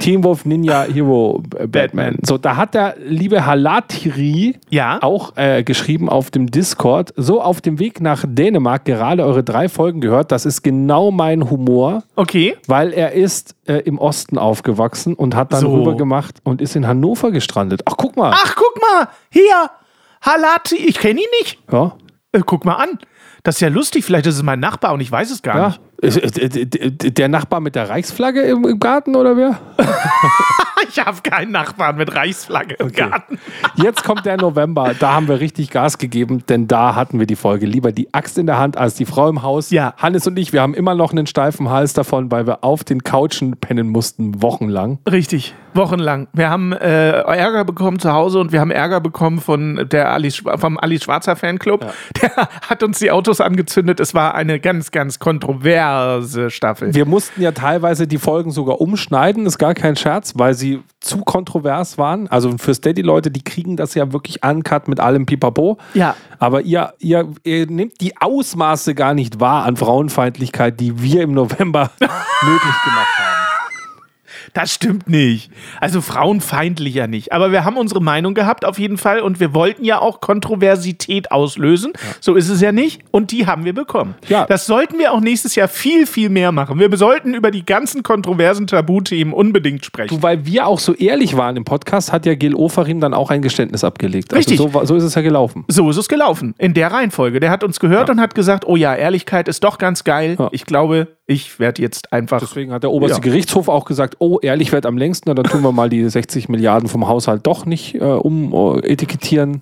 Team Wolf Ninja Hero Batman. So, da hat der liebe Halatiri Ja. auch äh, geschrieben auf dem Discord, so auf dem Weg nach Dänemark gerade eure drei Folgen gehört. Das ist genau mein Humor, Okay. weil er ist äh, im Osten aufgewachsen und hat dann So. rüber gemacht und ist in Hannover gestrandet. Ach, guck mal. Ach, guck mal. Hier. Halati. Ich kenne ihn nicht. Ja. Äh, guck mal an. Das ist ja lustig. Vielleicht ist es mein Nachbar und ich weiß es gar Ja. nicht. Ist Der Nachbar mit der Reichsflagge im Garten oder wer? Ich habe keinen Nachbarn mit Reichsflagge im Garten. Jetzt kommt der November, da haben wir richtig Gas gegeben, denn da hatten wir die Folge lieber die Axt in der Hand als die Frau im Haus. Ja. Hannes und ich, wir haben immer noch einen steifen Hals davon, weil wir auf den Couchen pennen mussten, wochenlang. Richtig. Wochenlang. Wir haben äh, Ärger bekommen zu Hause und wir haben Ärger bekommen von der Schwa- vom Alice Schwarzer Fanclub. Der hat uns die Autos angezündet. Es war eine ganz, ganz kontroverse Staffel. Wir mussten ja teilweise die Folgen sogar umschneiden, ist gar kein Scherz, weil sie zu kontrovers waren. Also für Steady-Leute, die kriegen das ja wirklich uncut mit allem Pipapo. Ja. Aber ihr, ihr, ihr nehmt die Ausmaße gar nicht wahr an Frauenfeindlichkeit, die wir im November möglich gemacht haben. Das stimmt nicht. Also frauenfeindlicher nicht. Aber wir haben unsere Meinung gehabt auf jeden Fall und wir wollten ja auch Kontroversität auslösen. So ist es ja nicht. Und die haben wir bekommen. Ja. Das sollten wir auch nächstes Jahr viel, viel mehr machen. Wir sollten über die ganzen kontroversen Tabuthemen unbedingt sprechen. Du, weil wir auch so ehrlich waren im Podcast, hat ja Gil Ofarim dann auch ein Geständnis abgelegt. Richtig. Also so, so ist es ja gelaufen. So ist es gelaufen. In der Reihenfolge. Der hat uns gehört und hat gesagt, oh ja, Ehrlichkeit ist doch ganz geil. Ja. Ich glaube, ich werde jetzt einfach. Deswegen hat der oberste Ja. Gerichtshof auch gesagt, oh, ehrlich wird am längsten, dann tun wir mal die 60 Milliarden vom Haushalt doch nicht äh, um äh, etikettieren.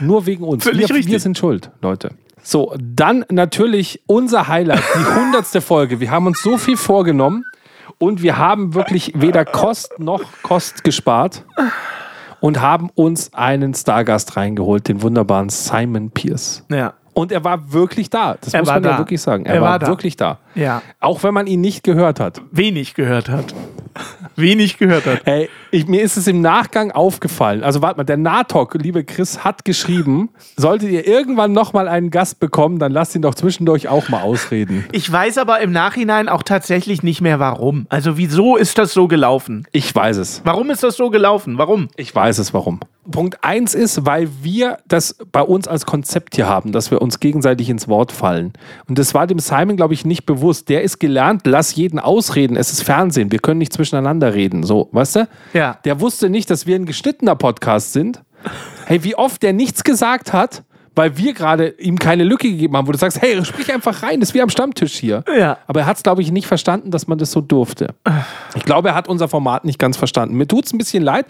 Nur wegen uns. Völlig wir, richtig. wir sind schuld, Leute. So, dann natürlich unser Highlight, die hundertste Folge. Wir haben uns so viel vorgenommen und wir haben wirklich weder Kost noch Kost gespart und haben uns einen Stargast reingeholt, den wunderbaren Simon Pierce. Ja. Und er war wirklich da. Das Er muss man da. ja wirklich sagen. Er, Er war, war da. wirklich da. Ja. Auch wenn man ihn nicht gehört hat. Wenig gehört hat. Wenig gehört hat. Ey, ich, mir ist es im Nachgang aufgefallen. Also warte mal, der Natok, liebe Chris, hat geschrieben, solltet ihr irgendwann nochmal einen Gast bekommen, dann lasst ihn doch zwischendurch auch mal ausreden. Ich weiß aber im Nachhinein auch tatsächlich nicht mehr warum. Also wieso ist das so gelaufen? Ich weiß es. Warum ist das so gelaufen? Warum? Ich weiß es, warum. Punkt eins ist, weil wir das bei uns als Konzept hier haben, dass wir uns gegenseitig ins Wort fallen. Und das war dem Simon, glaube ich, nicht bewusst. Der ist gelernt, lass jeden ausreden. Es ist Fernsehen. Wir können nicht zwischeneinander reden. So, weißt du? Ja. Der wusste nicht, dass wir ein geschnittener Podcast sind. Hey, wie oft der nichts gesagt hat, weil wir gerade ihm keine Lücke gegeben haben, wo du sagst, hey, sprich einfach rein, das ist wie am Stammtisch hier. Ja. Aber er hat es, glaube ich, nicht verstanden, dass man das so durfte. Ich glaube, er hat unser Format nicht ganz verstanden. Mir tut es ein bisschen leid.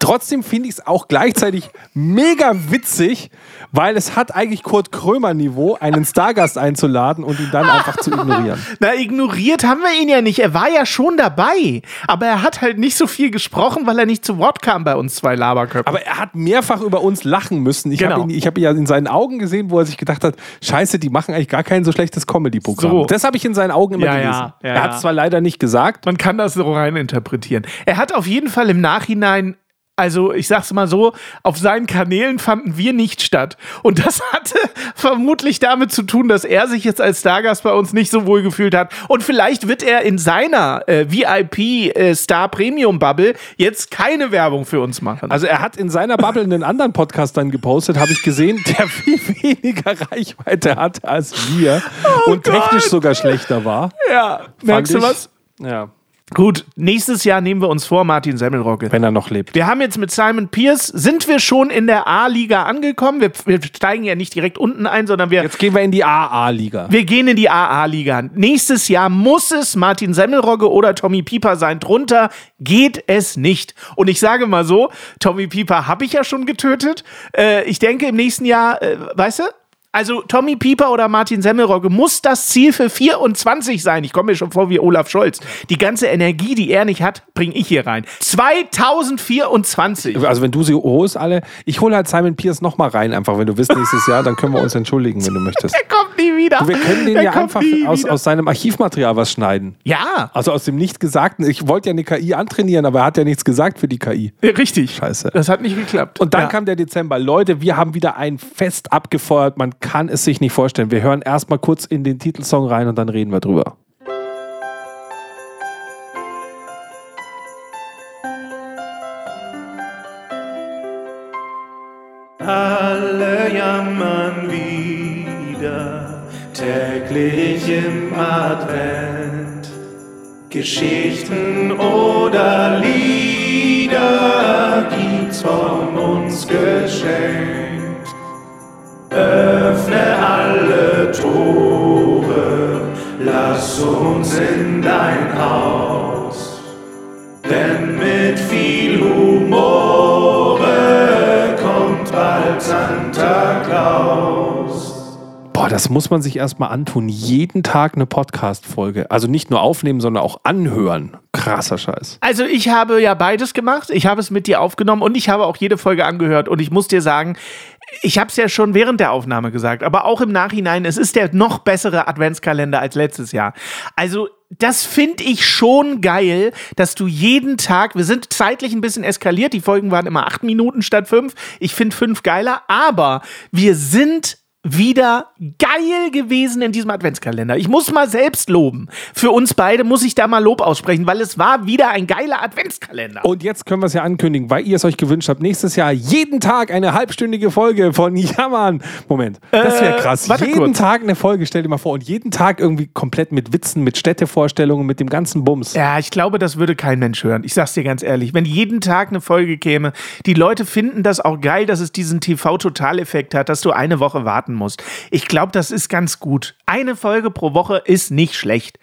Trotzdem finde ich es auch gleichzeitig mega witzig, weil es hat eigentlich Kurt Krömer-Niveau, einen Stargast einzuladen und ihn dann einfach zu ignorieren. Na, ignoriert haben wir ihn ja nicht. Er war ja schon dabei. Aber er hat halt nicht so viel gesprochen, weil er nicht zu Wort kam bei uns zwei Laberköpfen. Aber er hat mehrfach über uns lachen müssen. Ich Genau. habe ihn, ich hab ihn ja in seinen Augen gesehen, wo er sich gedacht hat, scheiße, die machen eigentlich gar kein so schlechtes Comedy-Programm. So. Das habe ich in seinen Augen immer Ja, ja, gelesen. ja, er hat ja. es zwar leider nicht gesagt, Man kann das so rein interpretieren. Er hat auf jeden Fall im Nachhinein, also ich sag's mal so, auf seinen Kanälen fanden wir nicht statt. Und das hatte vermutlich damit zu tun, dass er sich jetzt als Stargast bei uns nicht so wohl gefühlt hat. Und vielleicht wird er in seiner äh, VIP äh, Star Premium Bubble jetzt keine Werbung für uns machen. Also er hat in seiner Bubble einen anderen Podcast dann gepostet, habe ich gesehen, der viel weniger Reichweite hatte als wir und technisch sogar schlechter war. ja, merkst du was? Ja, Gut, nächstes Jahr nehmen wir uns vor, Martin Semmelrogge. wenn er noch lebt. Wir haben jetzt mit Simon Pierce, sind wir schon in der A-Liga angekommen. Wir, wir steigen ja nicht direkt unten ein, sondern wir, Jetzt gehen wir in die AA-Liga. wir gehen in die AA-Liga. Nächstes Jahr muss es Martin Semmelrogge oder Tommy Pieper sein. Drunter geht es nicht. Und ich sage mal so, Tommy Pieper habe ich ja schon getötet. Äh, ich denke im nächsten Jahr, äh, weißt du? Also Tommy Pieper oder Martin Semmelrogge muss das Ziel für 24 sein. Ich komme mir schon vor wie Olaf Scholz. Die ganze Energie, die er nicht hat, bringe ich hier rein. 2024. Also wenn du sie holst alle, ich hole halt Simon Pierce noch mal rein, einfach wenn du willst nächstes Jahr, dann können wir uns entschuldigen, wenn du möchtest. Er kommt nie wieder. Wir können den Er ja einfach aus, aus seinem Archivmaterial was schneiden. Ja, Also aus dem nicht Gesagten. Ich wollte ja eine KI antrainieren, aber er hat ja nichts gesagt für die KI. richtig. Scheiße. Das hat nicht geklappt. Und dann ja. kam der Dezember. Leute, wir haben wieder ein Fest abgefeuert. Man kann es sich nicht vorstellen. Wir hören erstmal kurz in den Titelsong rein und dann reden wir drüber. Alle jammern wieder, täglich im Advent. Geschichten oder Lieder gibt's von uns geschenkt. Öffne alle Tore, lass uns in dein Haus. Denn mit viel Humor kommt bald Santa Claus. Boah, Boah, das muss man sich erstmal antun. Jeden Tag eine Podcast-Folge. Also nicht nur aufnehmen, sondern auch anhören. Krasser Scheiß. Also ich habe ja beides gemacht. Ich habe es mit dir aufgenommen und ich habe auch jede Folge angehört. Und ich muss dir sagen, ich habe es ja schon während der Aufnahme gesagt, aber auch im Nachhinein, es ist der noch bessere Adventskalender als letztes Jahr. Also das finde ich schon geil, dass du jeden Tag, wir sind zeitlich ein bisschen eskaliert, die Folgen waren immer acht Minuten statt fünf. Ich finde fünf geiler, aber wir sind wieder geil gewesen in diesem Adventskalender. Ich muss mal selbst loben. Für uns beide muss ich da mal Lob aussprechen, weil es war wieder ein geiler Adventskalender. Und jetzt können wir es ja ankündigen, weil ihr es euch gewünscht habt. Nächstes Jahr jeden Tag eine halbstündige Folge von Jammern. Moment, das wäre Äh, krass. warte jeden kurz. Tag eine Folge, stell dir mal vor. Und jeden Tag irgendwie komplett mit Witzen, mit Städtevorstellungen, mit dem ganzen Bums. Ja, ich glaube, das würde kein Mensch hören. Ich sag's dir ganz ehrlich. Wenn jeden Tag eine Folge käme, die Leute finden das auch geil, dass es diesen TV-Totaleffekt hat, dass du eine Woche warten musst. Ich glaube, das ist ganz gut. Eine Folge pro Woche ist nicht schlecht.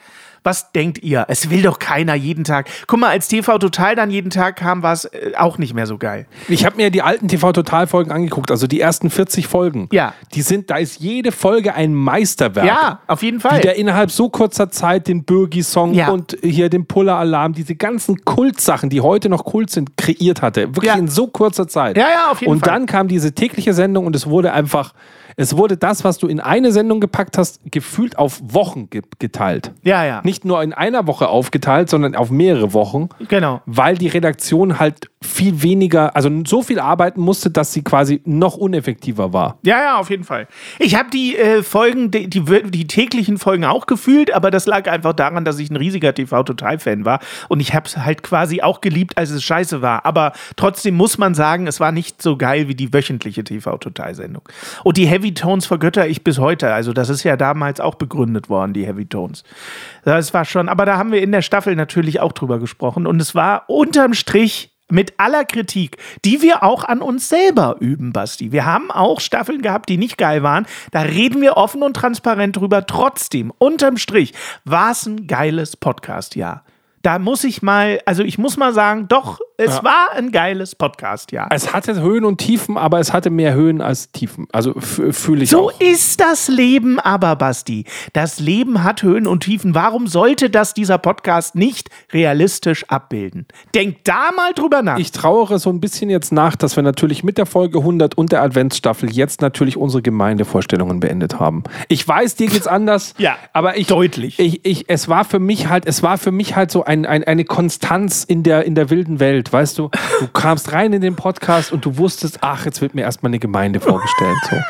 Was denkt ihr? Es will doch keiner jeden Tag. Guck mal, als TV Total dann jeden Tag kam, war es äh, auch nicht mehr so geil. Ich habe mir die alten TV-Total-Folgen angeguckt, also die ersten 40 Folgen. Ja. Die sind, da ist jede Folge ein Meisterwerk. Ja, auf jeden Fall. Wie der innerhalb so kurzer Zeit den Bürgi-Song Ja. und hier den Puller-Alarm, diese ganzen Kultsachen, die heute noch Kult sind, kreiert hatte. Wirklich Ja. in so kurzer Zeit. Ja, ja, auf jeden und Fall. Und dann kam diese tägliche Sendung und es wurde einfach, es wurde das, was du in eine Sendung gepackt hast, gefühlt auf Wochen ge geteilt. Ja, ja. Nicht nur in einer Woche aufgeteilt, sondern auf mehrere Wochen. Genau. Weil die Redaktion halt viel weniger, also so viel arbeiten musste, dass sie quasi noch uneffektiver war. Ja, ja, auf jeden Fall. Ich habe die äh, Folgen, die, die, die täglichen Folgen auch gefühlt, aber das lag einfach daran, dass ich ein riesiger TV-Total-Fan war. Und ich habe es halt quasi auch geliebt, als es scheiße war. Aber trotzdem muss man sagen, es war nicht so geil wie die wöchentliche TV-Total-Sendung. Und die Heavy Tones vergötter ich bis heute. Also, das ist ja damals auch begründet worden, die Heavy Tones. Das war schon, aber da haben wir in der Staffel natürlich auch drüber gesprochen. Und es war unterm Strich mit aller Kritik, die wir auch an uns selber üben, Basti. Wir haben auch Staffeln gehabt, die nicht geil waren. Da reden wir offen und transparent drüber. Trotzdem, unterm Strich, war es ein geiles Podcast-Jahr. Da muss ich mal, also ich muss mal sagen, doch, es war ein geiles Podcast-Jahr. Es hatte Höhen und Tiefen, aber es hatte mehr Höhen als Tiefen. Also fühle ich So auch. ist das Leben aber, Basti. Das Leben hat Höhen und Tiefen. Warum sollte das dieser Podcast nicht realistisch abbilden? Denk da mal drüber nach. Ich trauere so ein bisschen jetzt nach, dass wir natürlich mit der Folge 100 und der Adventsstaffel jetzt natürlich unsere Gemeindevorstellungen beendet haben. Ich weiß, dir geht's anders. Ja, aber ich deutlich. Ich, ich, es war für mich halt, es war für mich halt so ein, ein, eine Konstanz in der, in der wilden Welt, weißt du? Du kamst rein in den Podcast und du wusstest, ach, jetzt wird mir erstmal eine Gemeinde vorgestellt. So.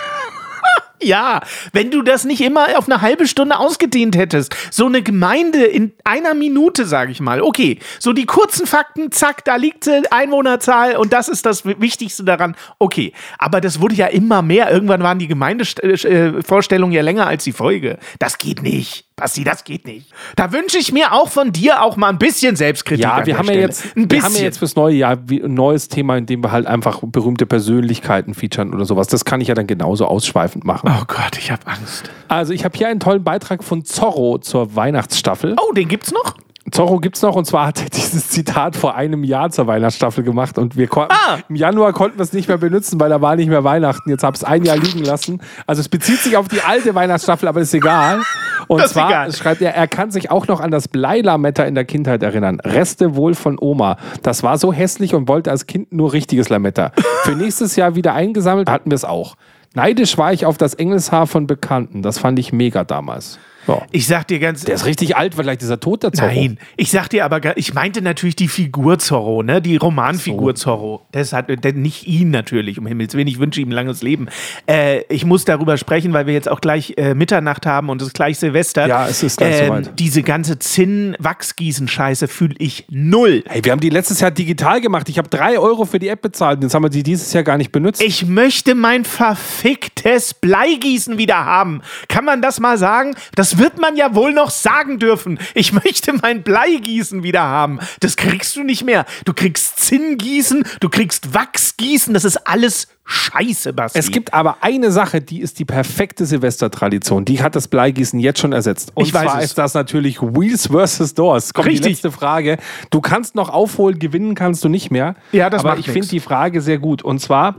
Ja, wenn du das nicht immer auf eine halbe Stunde ausgedehnt hättest. So eine Gemeinde in einer Minute, sage ich mal. Okay, so die kurzen Fakten, zack, da liegt sie, Einwohnerzahl und das ist das Wichtigste daran. Okay, aber das wurde ja immer mehr. Irgendwann waren die Gemeindevorstellungen ja länger als die Folge. Das geht nicht. Basti, das geht nicht. Da wünsche ich mir auch von dir auch mal ein bisschen Selbstkritik. Ja, wir haben ja, jetzt, ein wir haben ja jetzt fürs neue Jahr ein neues Thema, in dem wir halt einfach berühmte Persönlichkeiten featuren oder sowas. Das kann ich ja dann genauso ausschweifend machen. Oh Gott, ich habe Angst. Also ich habe hier einen tollen Beitrag von Zorro zur Weihnachtsstaffel. Oh, den gibt's noch? Zorro gibt's noch und zwar hat er dieses Zitat vor einem Jahr zur Weihnachtsstaffel gemacht und wir konnten Ah. im Januar konnten wir es nicht mehr benutzen, weil da war nicht mehr Weihnachten. Jetzt habe ich es ein Jahr liegen lassen. Also es bezieht sich auf die alte Weihnachtsstaffel, aber ist egal. Und Das zwar egal. schreibt er, er kann sich auch noch an das Bleilametta in der Kindheit erinnern. Reste wohl von Oma. Das war so hässlich und wollte als Kind nur richtiges Lametta. Für nächstes Jahr wieder eingesammelt hatten wir es auch. Neidisch war ich auf das Engelshaar von Bekannten. Das fand ich mega damals. Ja. Ich sag dir ganz Der ist richtig alt, vielleicht ist er tot, der Zorro. Nein, ich sag dir aber, ich meinte natürlich die Figur Zorro, ne? Die Romanfigur Zorro. Das hat nicht ihn natürlich, um Himmels Willen. Ich wünsche ihm ein langes Leben. Äh, ich muss darüber sprechen, weil wir jetzt auch gleich äh, Mitternacht haben und es ist gleich Silvester. Ja, es ist gleich soweit. Diese ganze Zinn-Wachsgießen-Scheiße fühle ich null. Hey, wir haben die letztes Jahr digital gemacht. Ich habe drei Euro für die App bezahlt. Jetzt haben wir die dieses Jahr gar nicht benutzt. Ich möchte mein verficktes Bleigießen wieder haben. Kann man das mal sagen? Das wird man ja wohl noch sagen dürfen. Ich möchte mein Bleigießen wieder haben. Das kriegst du nicht mehr. Du kriegst Zinngießen, du kriegst Wachsgießen. Das ist alles Scheiße, Basti. es gibt aber eine Sache, die ist die perfekte Silvestertradition. Die hat das Bleigießen jetzt schon ersetzt. Und Ich weiß zwar es. ist das natürlich Wheels vs. Doors. Kommt Richtig. die letzte Frage. Du kannst noch aufholen, gewinnen kannst du nicht mehr. Ja, das Aber ich finde die Frage sehr gut. Und zwar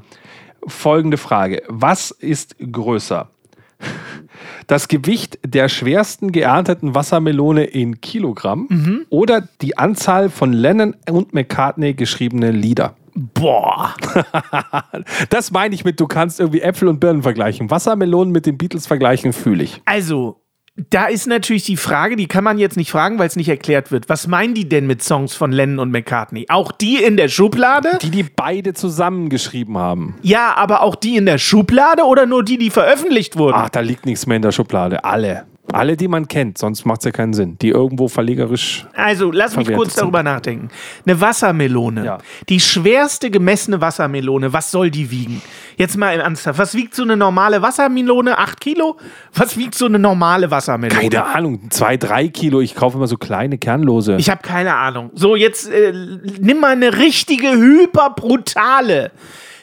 folgende Frage. Was ist größer? Das Gewicht der schwersten geernteten Wassermelone in Kilogramm Mhm. oder die Anzahl von Lennon und McCartney geschriebene Lieder. Boah. Das meine ich mit, du kannst irgendwie Äpfel und Birnen vergleichen. Wassermelonen mit den Beatles vergleichen, fühle ich. Also, da ist natürlich die Frage, die kann man jetzt nicht fragen, weil es nicht erklärt wird. Was meinen die denn mit Songs von Lennon und McCartney? Auch die in der Schublade? Die, die beide zusammengeschrieben haben. Ja, aber auch die in der Schublade oder nur die, die veröffentlicht wurden? Ach, da liegt nichts mehr in der Schublade. Alle. Alle, die man kennt, sonst macht es ja keinen Sinn. Die irgendwo verlegerisch. Also, lass mich kurz sind. darüber nachdenken. Eine Wassermelone. Ja. Die schwerste gemessene Wassermelone, was soll die wiegen? Jetzt mal im Ernsthaft. Was wiegt so eine normale Wassermelone? Acht Kilo? Was wiegt so eine normale Wassermelone? Keine Ahnung, zwei, drei Kilo. Ich kaufe immer so kleine, kernlose. Ich habe keine Ahnung. So, jetzt äh, nimm mal eine richtige hyperbrutale.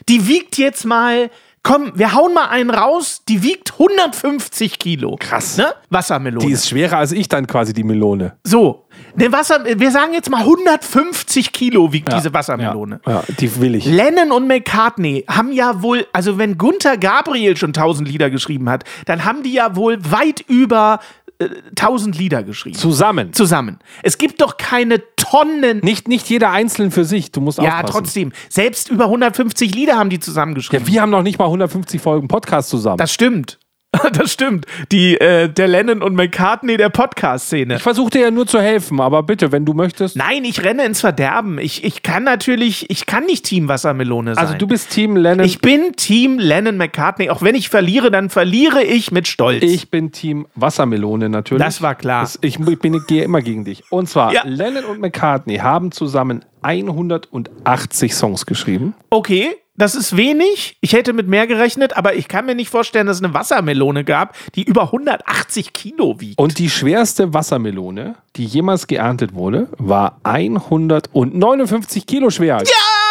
Die wiegt jetzt mal. Komm, wir hauen mal einen raus. Die wiegt 150 Kilo. Krass. Ne? Wassermelone. die ist schwerer als ich dann quasi, die Melone. so. Ne Wasser, wir sagen jetzt mal 150 Kilo wiegt diese Wassermelone. Ja, ja, die will ich. Lennon und McCartney haben ja wohl, also wenn Gunther Gabriel schon 1000 Lieder geschrieben hat, dann haben die ja wohl weit über äh, 1000 Lieder geschrieben. Zusammen. Zusammen. Es gibt doch keine Tonnen. Nicht, nicht jeder einzeln für sich. Du musst Ja, aufpassen. trotzdem. Selbst über 150 Lieder haben die zusammengeschrieben. Ja, wir haben noch nicht mal 150 Folgen Podcast zusammen. das stimmt. Das stimmt. Die, äh, der Lennon und McCartney der Podcast-Szene. ich versuche dir ja nur zu helfen, aber bitte, wenn du möchtest. Nein, ich renne ins Verderben. Ich, ich kann natürlich, ich kann nicht Team Wassermelone sein. Also du bist Team Lennon. ich bin Team Lennon McCartney. Auch wenn ich verliere, dann verliere ich mit Stolz. Ich bin Team Wassermelone natürlich. Das war klar. Das, ich, ich bin, gehe immer gegen dich. Und zwar, Ja. Lennon und McCartney haben zusammen 180 Songs geschrieben. Okay, das ist wenig. Ich hätte mit mehr gerechnet, aber ich kann mir nicht vorstellen, dass es eine Wassermelone gab, die über 180 Kilo wiegt. Und die schwerste Wassermelone, die jemals geerntet wurde, war 159 Kilo schwer. Ja!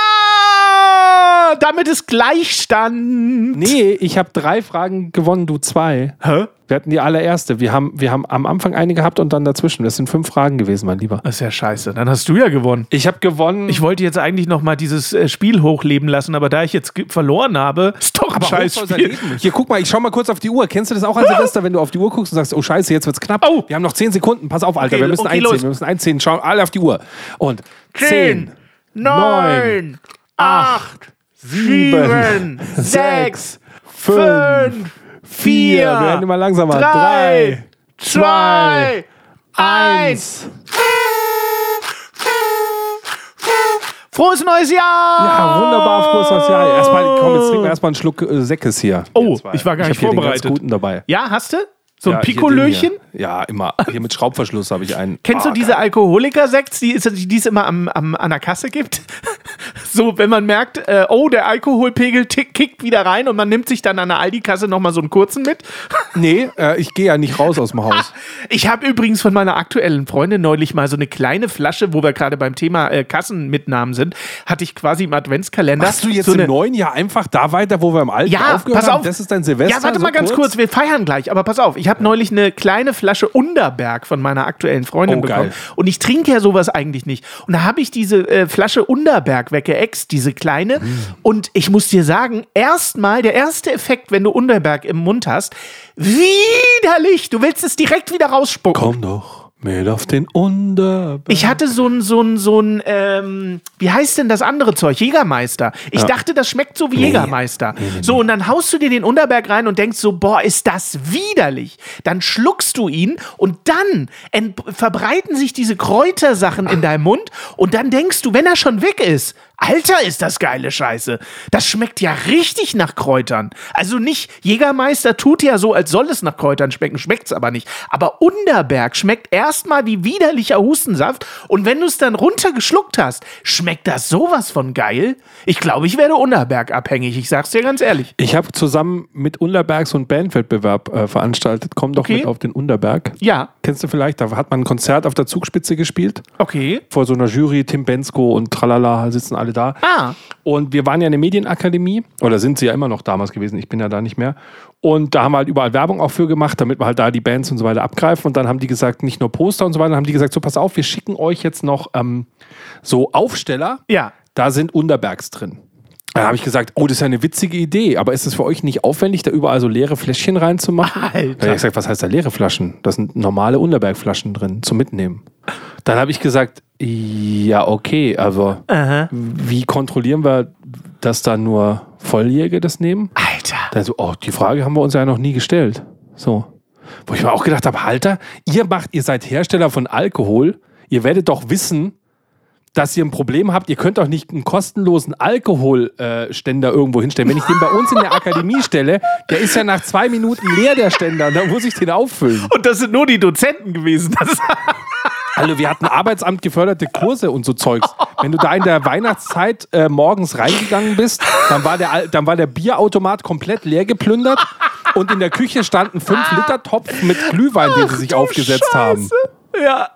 Damit ist Gleichstand. Nee, ich habe drei Fragen gewonnen, du zwei. Hä? Wir hatten die allererste. Wir haben, wir haben am Anfang eine gehabt und dann dazwischen. Das sind fünf Fragen gewesen, mein Lieber. Das ist ja scheiße. Dann hast du ja gewonnen. Ich habe gewonnen. Ich wollte jetzt eigentlich noch mal dieses äh, Spiel hochleben lassen, aber da ich jetzt verloren habe, ist doch ein scheiß Spiel. Hier, guck mal, ich schau mal kurz auf die Uhr. Kennst du das auch an Silvester, wenn du auf die Uhr guckst und sagst, oh Scheiße, jetzt wird's knapp. Oh. Wir haben noch zehn Sekunden. Pass auf, Alter, Okay, wir müssen okay, einzählen. los. Wir müssen einzählen. Schau alle auf die Uhr. Und zehn, neun, acht, sieben, sechs, fünf, vier, wir werden immer langsamer. drei, zwei, eins. Frohes neues Jahr! Ja, wunderbar, frohes neues Jahr. Erstmal, komm, jetzt trinken wir erstmal einen Schluck äh, Säckes hier. Oh, ich war gar nicht Den vorbereitet. ganz guten dabei. Ja, hast du? So ein Ja, Pikolöchen? Ja, immer. Hier mit Schraubverschluss habe ich einen. Kennst Ah, du diese. Alkoholiker-Sekts, die, es- die es immer am, am, an der Kasse gibt? so, wenn man merkt, äh, oh, der Alkoholpegel tick, kickt wieder rein und man nimmt sich dann an der Aldi-Kasse nochmal so einen kurzen mit. Nee, äh, ich gehe ja nicht raus aus dem Haus. Ich habe übrigens von meiner aktuellen Freundin neulich mal so eine kleine Flasche, wo wir gerade beim Thema äh, Kassenmitnahmen sind, hatte ich quasi im Adventskalender. Machst du jetzt so im neuen Jahr einfach da weiter, wo wir im alten Ja, aufgehört pass haben? auf. Das ist dein Silvester? Ja, warte so mal ganz kurz. wir feiern gleich, aber pass auf, ich habe neulich eine kleine Flasche Underberg von meiner aktuellen Freundin Oh, bekommen. geil. Und ich trinke ja sowas eigentlich nicht. Und da habe ich diese äh, Flasche Underberg weggeext, diese kleine. Mm. Und ich muss dir sagen, erstmal, der erste Effekt, wenn du Underberg im Mund hast, widerlich. Du willst es direkt wieder rausspucken. Komm doch mit auf den Unterberg. Ich hatte so ein, so ein, so ein, ähm, wie heißt denn das andere Zeug? Jägermeister. Ich dachte, das schmeckt so wie Jägermeister. So, und dann haust du dir den Unterberg rein und denkst so, boah, ist das widerlich. Dann schluckst du ihn und dann verbreiten sich diese Kräutersachen in deinem Mund und dann denkst du, wenn er schon weg ist, Alter, ist das geile Scheiße. Das schmeckt ja richtig nach Kräutern. Also nicht, Jägermeister tut ja so, als soll es nach Kräutern schmecken, schmeckt's aber nicht. Aber Unterberg schmeckt erstmal wie widerlicher Hustensaft und wenn du es dann runtergeschluckt hast, schmeckt das sowas von geil. Ich glaube, ich werde Unterberg abhängig, ich sag's dir ganz ehrlich. Ich habe zusammen mit Unterberg so einen Bandwettbewerb äh, veranstaltet. Komm doch Okay. mit auf den Unterberg. Ja, Kennst du vielleicht? Da hat man ein Konzert auf der Zugspitze gespielt. okay. Vor so einer Jury, Tim Bensko und tralala sitzen alle da. Ah, Und wir waren ja eine Medienakademie, oder sind sie ja immer noch damals gewesen, ich bin ja da nicht mehr. Und da haben wir halt überall Werbung auch für gemacht, damit wir halt da die Bands und so weiter abgreifen. Und dann haben die gesagt, nicht nur Poster und so weiter, dann haben die gesagt, so pass auf, wir schicken euch jetzt noch ähm, so Aufsteller, ja. da sind Unterbergs drin. Dann habe ich gesagt, oh, das ist ja eine witzige Idee, aber ist es für euch nicht aufwendig, da überall so leere Fläschchen reinzumachen? Alter. Dann habe ich gesagt, was heißt da leere Flaschen? Da sind normale Unterbergflaschen drin zum Mitnehmen. Dann habe ich gesagt, ja, okay, aber wie kontrollieren wir, dass da nur Volljährige das nehmen? Alter. Dann so, oh, die Frage haben wir uns ja noch nie gestellt. So. Wo ich mir auch gedacht habe, Alter, ihr macht, ihr seid Hersteller von Alkohol, ihr werdet doch wissen, dass ihr ein Problem habt, ihr könnt doch nicht einen kostenlosen Alkoholständer irgendwo hinstellen. Wenn ich den bei uns in der Akademie stelle, der ist ja nach zwei Minuten leer, der Ständer, und dann muss ich den auffüllen. Und das sind nur die Dozenten gewesen. Das Also wir hatten Arbeitsamt geförderte Kurse und so Zeugs. Wenn du da in der Weihnachtszeit äh, morgens reingegangen bist, dann war, der, dann war der Bierautomat komplett leer geplündert und in der Küche stand ein 5-Liter-Topf mit Glühwein, den sie sich aufgesetzt haben. ja.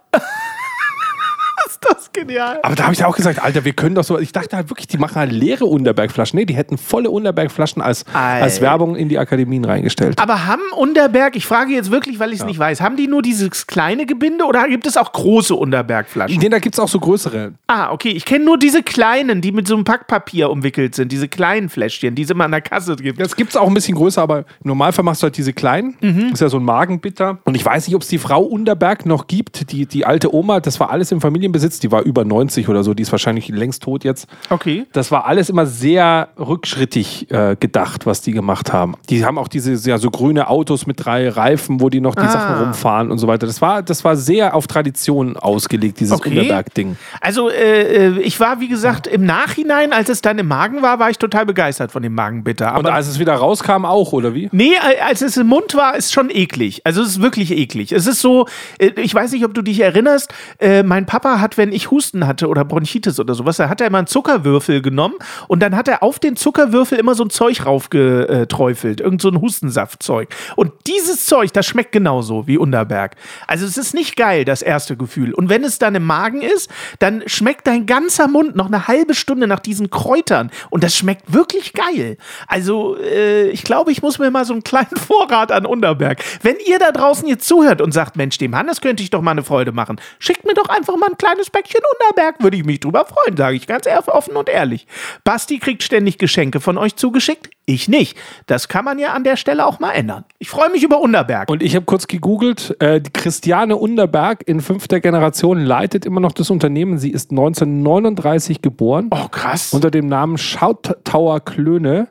Ist das genial. Aber da habe ich ja auch gesagt, Alter, wir können doch so. Ich dachte halt wirklich, die machen halt leere Unterbergflaschen. Nee, die hätten volle Unterbergflaschen als, als. Werbung in die Akademien reingestellt. Aber haben Unterberg, ich frage jetzt wirklich, weil ich es nicht weiß, haben die nur dieses kleine Gebinde oder gibt es auch große Unterbergflaschen? Nee, da gibt es auch so größere. Ah, okay. Ich kenne nur diese kleinen, die mit so einem Packpapier umwickelt sind. Diese kleinen Fläschchen, die es immer an der Kasse gibt. Das gibt es auch ein bisschen größer, aber im Normalfall machst du halt diese kleinen. Ist ja so ein Magenbitter. Und ich weiß nicht, ob es die Frau Unterberg noch gibt. Die, die alte Oma, das war alles im Familienbesitz. Die war über 90 oder so. Die ist wahrscheinlich längst tot jetzt. Okay. Das war alles immer sehr rückschrittig äh, gedacht, was die gemacht haben. Die haben auch diese ja, so grüne Autos mit drei Reifen, wo die noch die Ah. Sachen rumfahren und so weiter. Das war, das war sehr auf Tradition ausgelegt, dieses Okay. Unterberg-Ding. Also, äh, äh, ich war, wie gesagt, im Nachhinein, als es dann im Magen war, war ich total begeistert von dem Magenbitter. Und Aber als es wieder rauskam, auch, oder wie? Nee, äh, als es im Mund war, ist schon eklig. Also es ist wirklich eklig. Es ist so, äh, ich weiß nicht, ob du dich erinnerst, äh, mein Papa hat, wenn ich Husten hatte oder Bronchitis oder sowas, da hat er immer einen Zuckerwürfel genommen und dann hat er auf den Zuckerwürfel immer so ein Zeug raufgeträufelt, irgend so ein Hustensaftzeug. Und dieses Zeug, das schmeckt genauso wie Unterberg. Also es ist nicht geil, das erste Gefühl. Und wenn es dann im Magen ist, dann schmeckt dein ganzer Mund noch eine halbe Stunde nach diesen Kräutern. Und das schmeckt wirklich geil. Also, äh, ich glaube, ich muss mir mal so einen kleinen Vorrat an Unterberg. Wenn ihr da draußen jetzt zuhört und sagt, Mensch, dem Hannes könnte ich doch mal eine Freude machen, schickt mir doch einfach mal ein kleines Päckchen Unterberg, würde ich mich drüber freuen, sage ich ganz offen und ehrlich. Basti kriegt ständig Geschenke von euch zugeschickt, ich nicht. Das kann man ja an der Stelle auch mal ändern. Ich freue mich über Unterberg. Und ich habe kurz gegoogelt, äh, die Christiane Underberg in fünfter Generation leitet immer noch das Unternehmen. Sie ist 1939 geboren. oh, krass. Unter dem Namen Schautauer Klöne.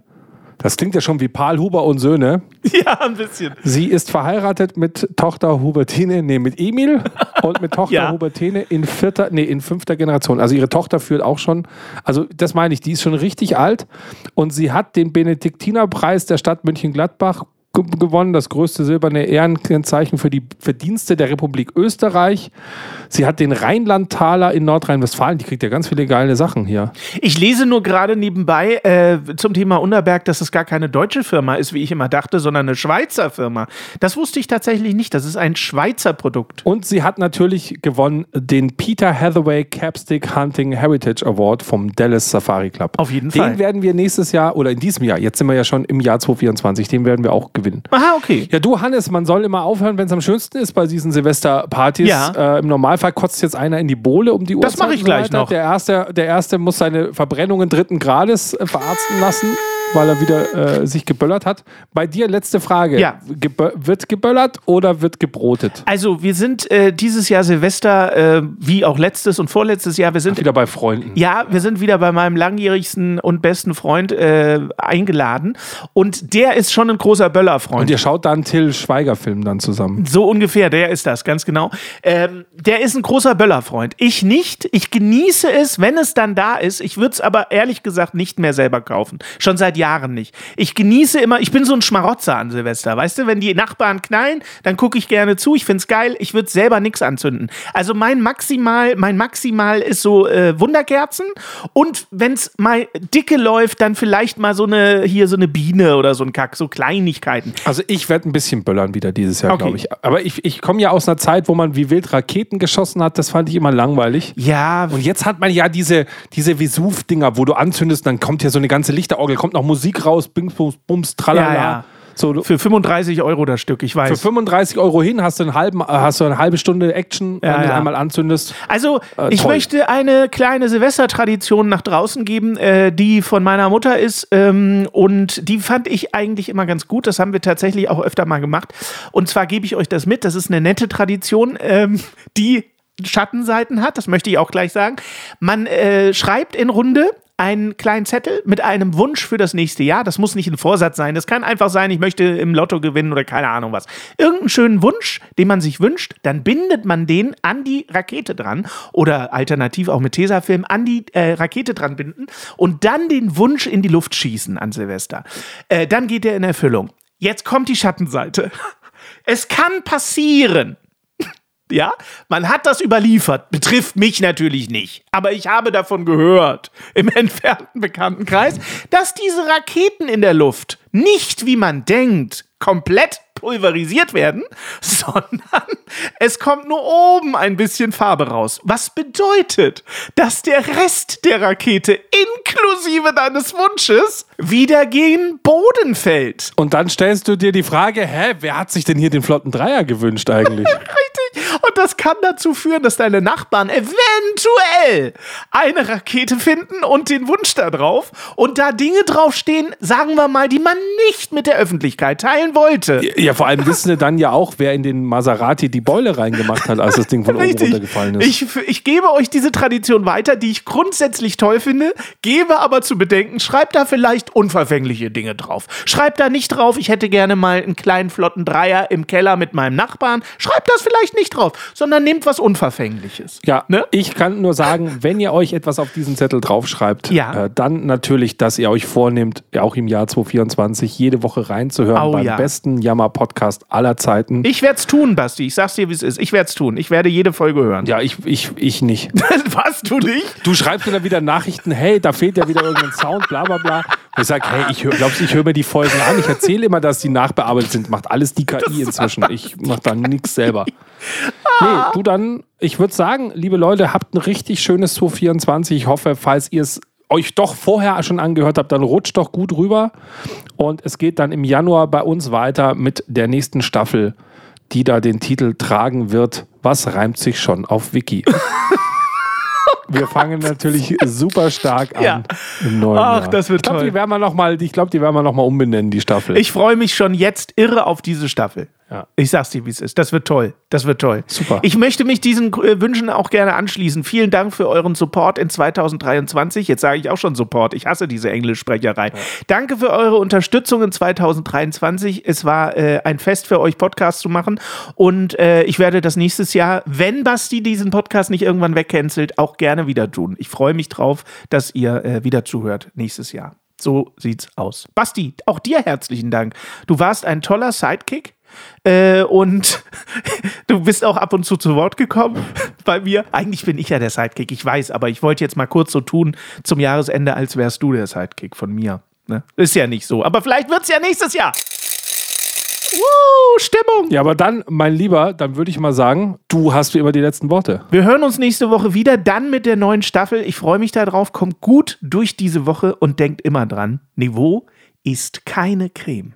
Das klingt ja schon wie Paul Huber und Söhne. ja, ein bisschen. Sie ist verheiratet mit Tochter Hubertine, nee, mit Emil und mit Tochter Ja. Hubertine in vierter, nee, in fünfter Generation. Also ihre Tochter führt auch schon, also das meine ich, die ist schon richtig alt und sie hat den Benediktinerpreis der Stadt München-Gladbach gewonnen, das größte silberne Ehrenkennzeichen für die Verdienste der Republik Österreich. Sie hat den Rheinlandtaler in Nordrhein-Westfalen, die kriegt ja ganz viele geile Sachen hier. Ich lese nur gerade nebenbei äh, zum Thema Unterberg, dass es gar keine deutsche Firma ist, wie ich immer dachte, sondern eine Schweizer Firma. Das wusste ich tatsächlich nicht. Das ist ein Schweizer Produkt. Und sie hat natürlich gewonnen den Peter Hathaway Capstick Hunting Heritage Award vom Dallas Safari Club. Auf jeden den Fall. Den werden wir nächstes Jahr oder in diesem Jahr, jetzt sind wir ja schon im Jahr 2024, den werden wir auch gewinnen. Aha, okay. Ja, du Hannes, man soll immer aufhören, wenn es am schönsten ist bei diesen Silvesterpartys. Ja. Äh, Im Normalfall kotzt jetzt einer in die Bohle um die Uhr. Das mache ich gleich noch. Der erste, der erste muss seine Verbrennungen dritten Grades äh, verarzten lassen, weil er wieder äh, sich geböllert hat. Bei dir letzte Frage. Ja. Gebö wird geböllert oder wird gebrotet? Also, wir sind äh, dieses Jahr Silvester, äh, wie auch letztes und vorletztes Jahr, wir sind Wieder bei Freunden. Ja, wir sind wieder bei meinem langjährigsten und besten Freund äh, eingeladen. Und der ist schon ein großer Böllerfreund. Und ihr schaut da einen Till Schweiger-Film dann zusammen. So ungefähr, der ist das, ganz genau. Ähm, der ist ein großer Böllerfreund. Ich nicht. Ich genieße es, wenn es dann da ist. Ich würde es aber ehrlich gesagt nicht mehr selber kaufen. Schon seit Jahren nicht. Ich genieße immer, ich bin so ein Schmarotzer an Silvester. Weißt du, wenn die Nachbarn knallen, dann gucke ich gerne zu. Ich finde es geil. Ich würde selber nichts anzünden. Also mein Maximal, mein Maximal ist so äh, Wunderkerzen. Und wenn es mal dicke läuft, dann vielleicht mal so eine, hier so eine Biene oder so ein Kack, so Kleinigkeiten. Also ich werde ein bisschen böllern wieder dieses Jahr, Okay. glaube ich. Aber ich, ich komme ja aus einer Zeit, wo man wie wild Raketen geschossen hat. Das fand ich immer langweilig. Ja, Und jetzt hat man ja diese, diese Vesuv-Dinger, wo du anzündest, dann kommt hier so eine ganze Lichterorgel, kommt noch Musik raus, Bings, Bums, Bums, Tralala. Ja, ja. So, Für 35 Euro das Stück, ich für weiß. 35 Euro hin hast du, einen halben, äh, hast du eine halbe Stunde Action, wenn Ja, du ja. einmal anzündest. Also, Äh, ich möchte eine kleine Silvestertradition nach draußen geben, äh, die von meiner Mutter ist. Ähm, und die fand ich eigentlich immer ganz gut. Das haben wir tatsächlich auch öfter mal gemacht. Und zwar gebe ich euch das mit. Das ist eine nette Tradition, ähm, die Schattenseiten hat. Das möchte ich auch gleich sagen. Man äh, schreibt in Runde einen kleinen Zettel mit einem Wunsch für das nächste Jahr. Das muss nicht ein Vorsatz sein. Das kann einfach sein, ich möchte im Lotto gewinnen oder keine Ahnung was. Irgendeinen schönen Wunsch, den man sich wünscht, dann bindet man den an die Rakete dran oder alternativ auch mit Tesafilm an die äh, Rakete dran binden und dann den Wunsch in die Luft schießen an Silvester. Äh, dann geht er in Erfüllung. Jetzt kommt die Schattenseite. Es kann passieren, ja, man hat das überliefert. Betrifft mich natürlich nicht. Aber ich habe davon gehört, im entfernten Bekanntenkreis, dass diese Raketen in der Luft nicht, wie man denkt, komplett pulverisiert werden, sondern es kommt nur oben ein bisschen Farbe raus. Was bedeutet, dass der Rest der Rakete inklusive deines Wunsches wieder gegen Boden fällt. Und dann stellst du dir die Frage, hä, wer hat sich denn hier den flotten Dreier gewünscht eigentlich? Richtig. Und das kann dazu führen, dass deine Nachbarn eventuell eine Rakete finden und den Wunsch da drauf und da Dinge draufstehen, sagen wir mal, die man nicht mit der Öffentlichkeit teilen wollte. ja, vor allem wissen wir dann ja auch, wer in den Maserati die Beule reingemacht hat, als das Ding von oben runtergefallen ist. Ich, ich gebe euch diese Tradition weiter, die ich grundsätzlich toll finde, gebe aber zu bedenken, schreibt da vielleicht unverfängliche Dinge drauf. Schreibt da nicht drauf, ich hätte gerne mal einen kleinen flotten Dreier im Keller mit meinem Nachbarn. Schreibt das vielleicht nicht drauf, sondern nehmt was Unverfängliches. Ja, Ne? ich kann nur sagen, wenn ihr euch etwas auf diesen Zettel draufschreibt, Ja. äh, dann natürlich, dass ihr euch vornehmt, auch im Jahr 2024 jede Woche reinzuhören Oh, beim ja. Besten Jammer-Podcast aller Zeiten. Ich werde es tun, Basti. Ich sag's dir, wie es ist. Ich werde es tun. Ich werde jede Folge hören. ja, ich, ich, ich nicht. Was, du nicht? Du schreibst mir dann wieder Nachrichten, hey, da fehlt ja wieder irgendein Sound, bla bla bla. Und ich sage, hey, ich hör, glaubst du, ich höre mir die Folgen an? Ich erzähle immer, dass die nachbearbeitet sind. Macht alles die KI inzwischen. Ich mache da nichts selber. Nee, du dann, ich würde sagen, liebe Leute, habt ein richtig schönes 2024. Ich hoffe, falls ihr es euch doch vorher schon angehört habt, dann rutscht doch gut rüber. Und es geht dann im Januar bei uns weiter mit der nächsten Staffel, die da den Titel tragen wird. Was reimt sich schon auf Wiki? Wir fangen natürlich super stark an Ja. im neuen Ach, Jahr. das wird ich glaub, toll. Die werden wir noch mal, ich glaube, die werden wir noch mal umbenennen, die Staffel. Ich freue mich schon jetzt irre auf diese Staffel. Ja. Ich sag's dir, wie es ist. Das wird toll. Das wird toll. Super. Ich möchte mich diesen äh, Wünschen auch gerne anschließen. Vielen Dank für euren Support in 2023. Jetzt sage ich auch schon Support. Ich hasse diese Englischsprecherei. Danke für eure Unterstützung in 2023. Es war äh, ein Fest für euch, Podcast zu machen. Und äh, ich werde das nächstes Jahr, wenn Basti diesen Podcast nicht irgendwann wegcancelt, auch gerne wieder tun. Ich freue mich drauf, dass ihr äh, wieder zuhört nächstes Jahr. So sieht's aus. Basti, auch dir herzlichen Dank. Du warst ein toller Sidekick. Äh, und du bist auch ab und zu zu Wort gekommen bei mir. Eigentlich bin ich ja der Sidekick, ich weiß, aber ich wollte jetzt mal kurz so tun zum Jahresende, als wärst du der Sidekick von mir. Ne? Ist ja nicht so, aber vielleicht wird's ja nächstes Jahr. Woo, Stimmung. ja, aber dann, mein Lieber, dann würde ich mal sagen, du hast wie immer die letzten Worte. Wir hören uns nächste Woche wieder, dann mit der neuen Staffel. Ich freue mich darauf. Kommt gut durch diese Woche und denkt immer dran: Niveau ist keine Creme.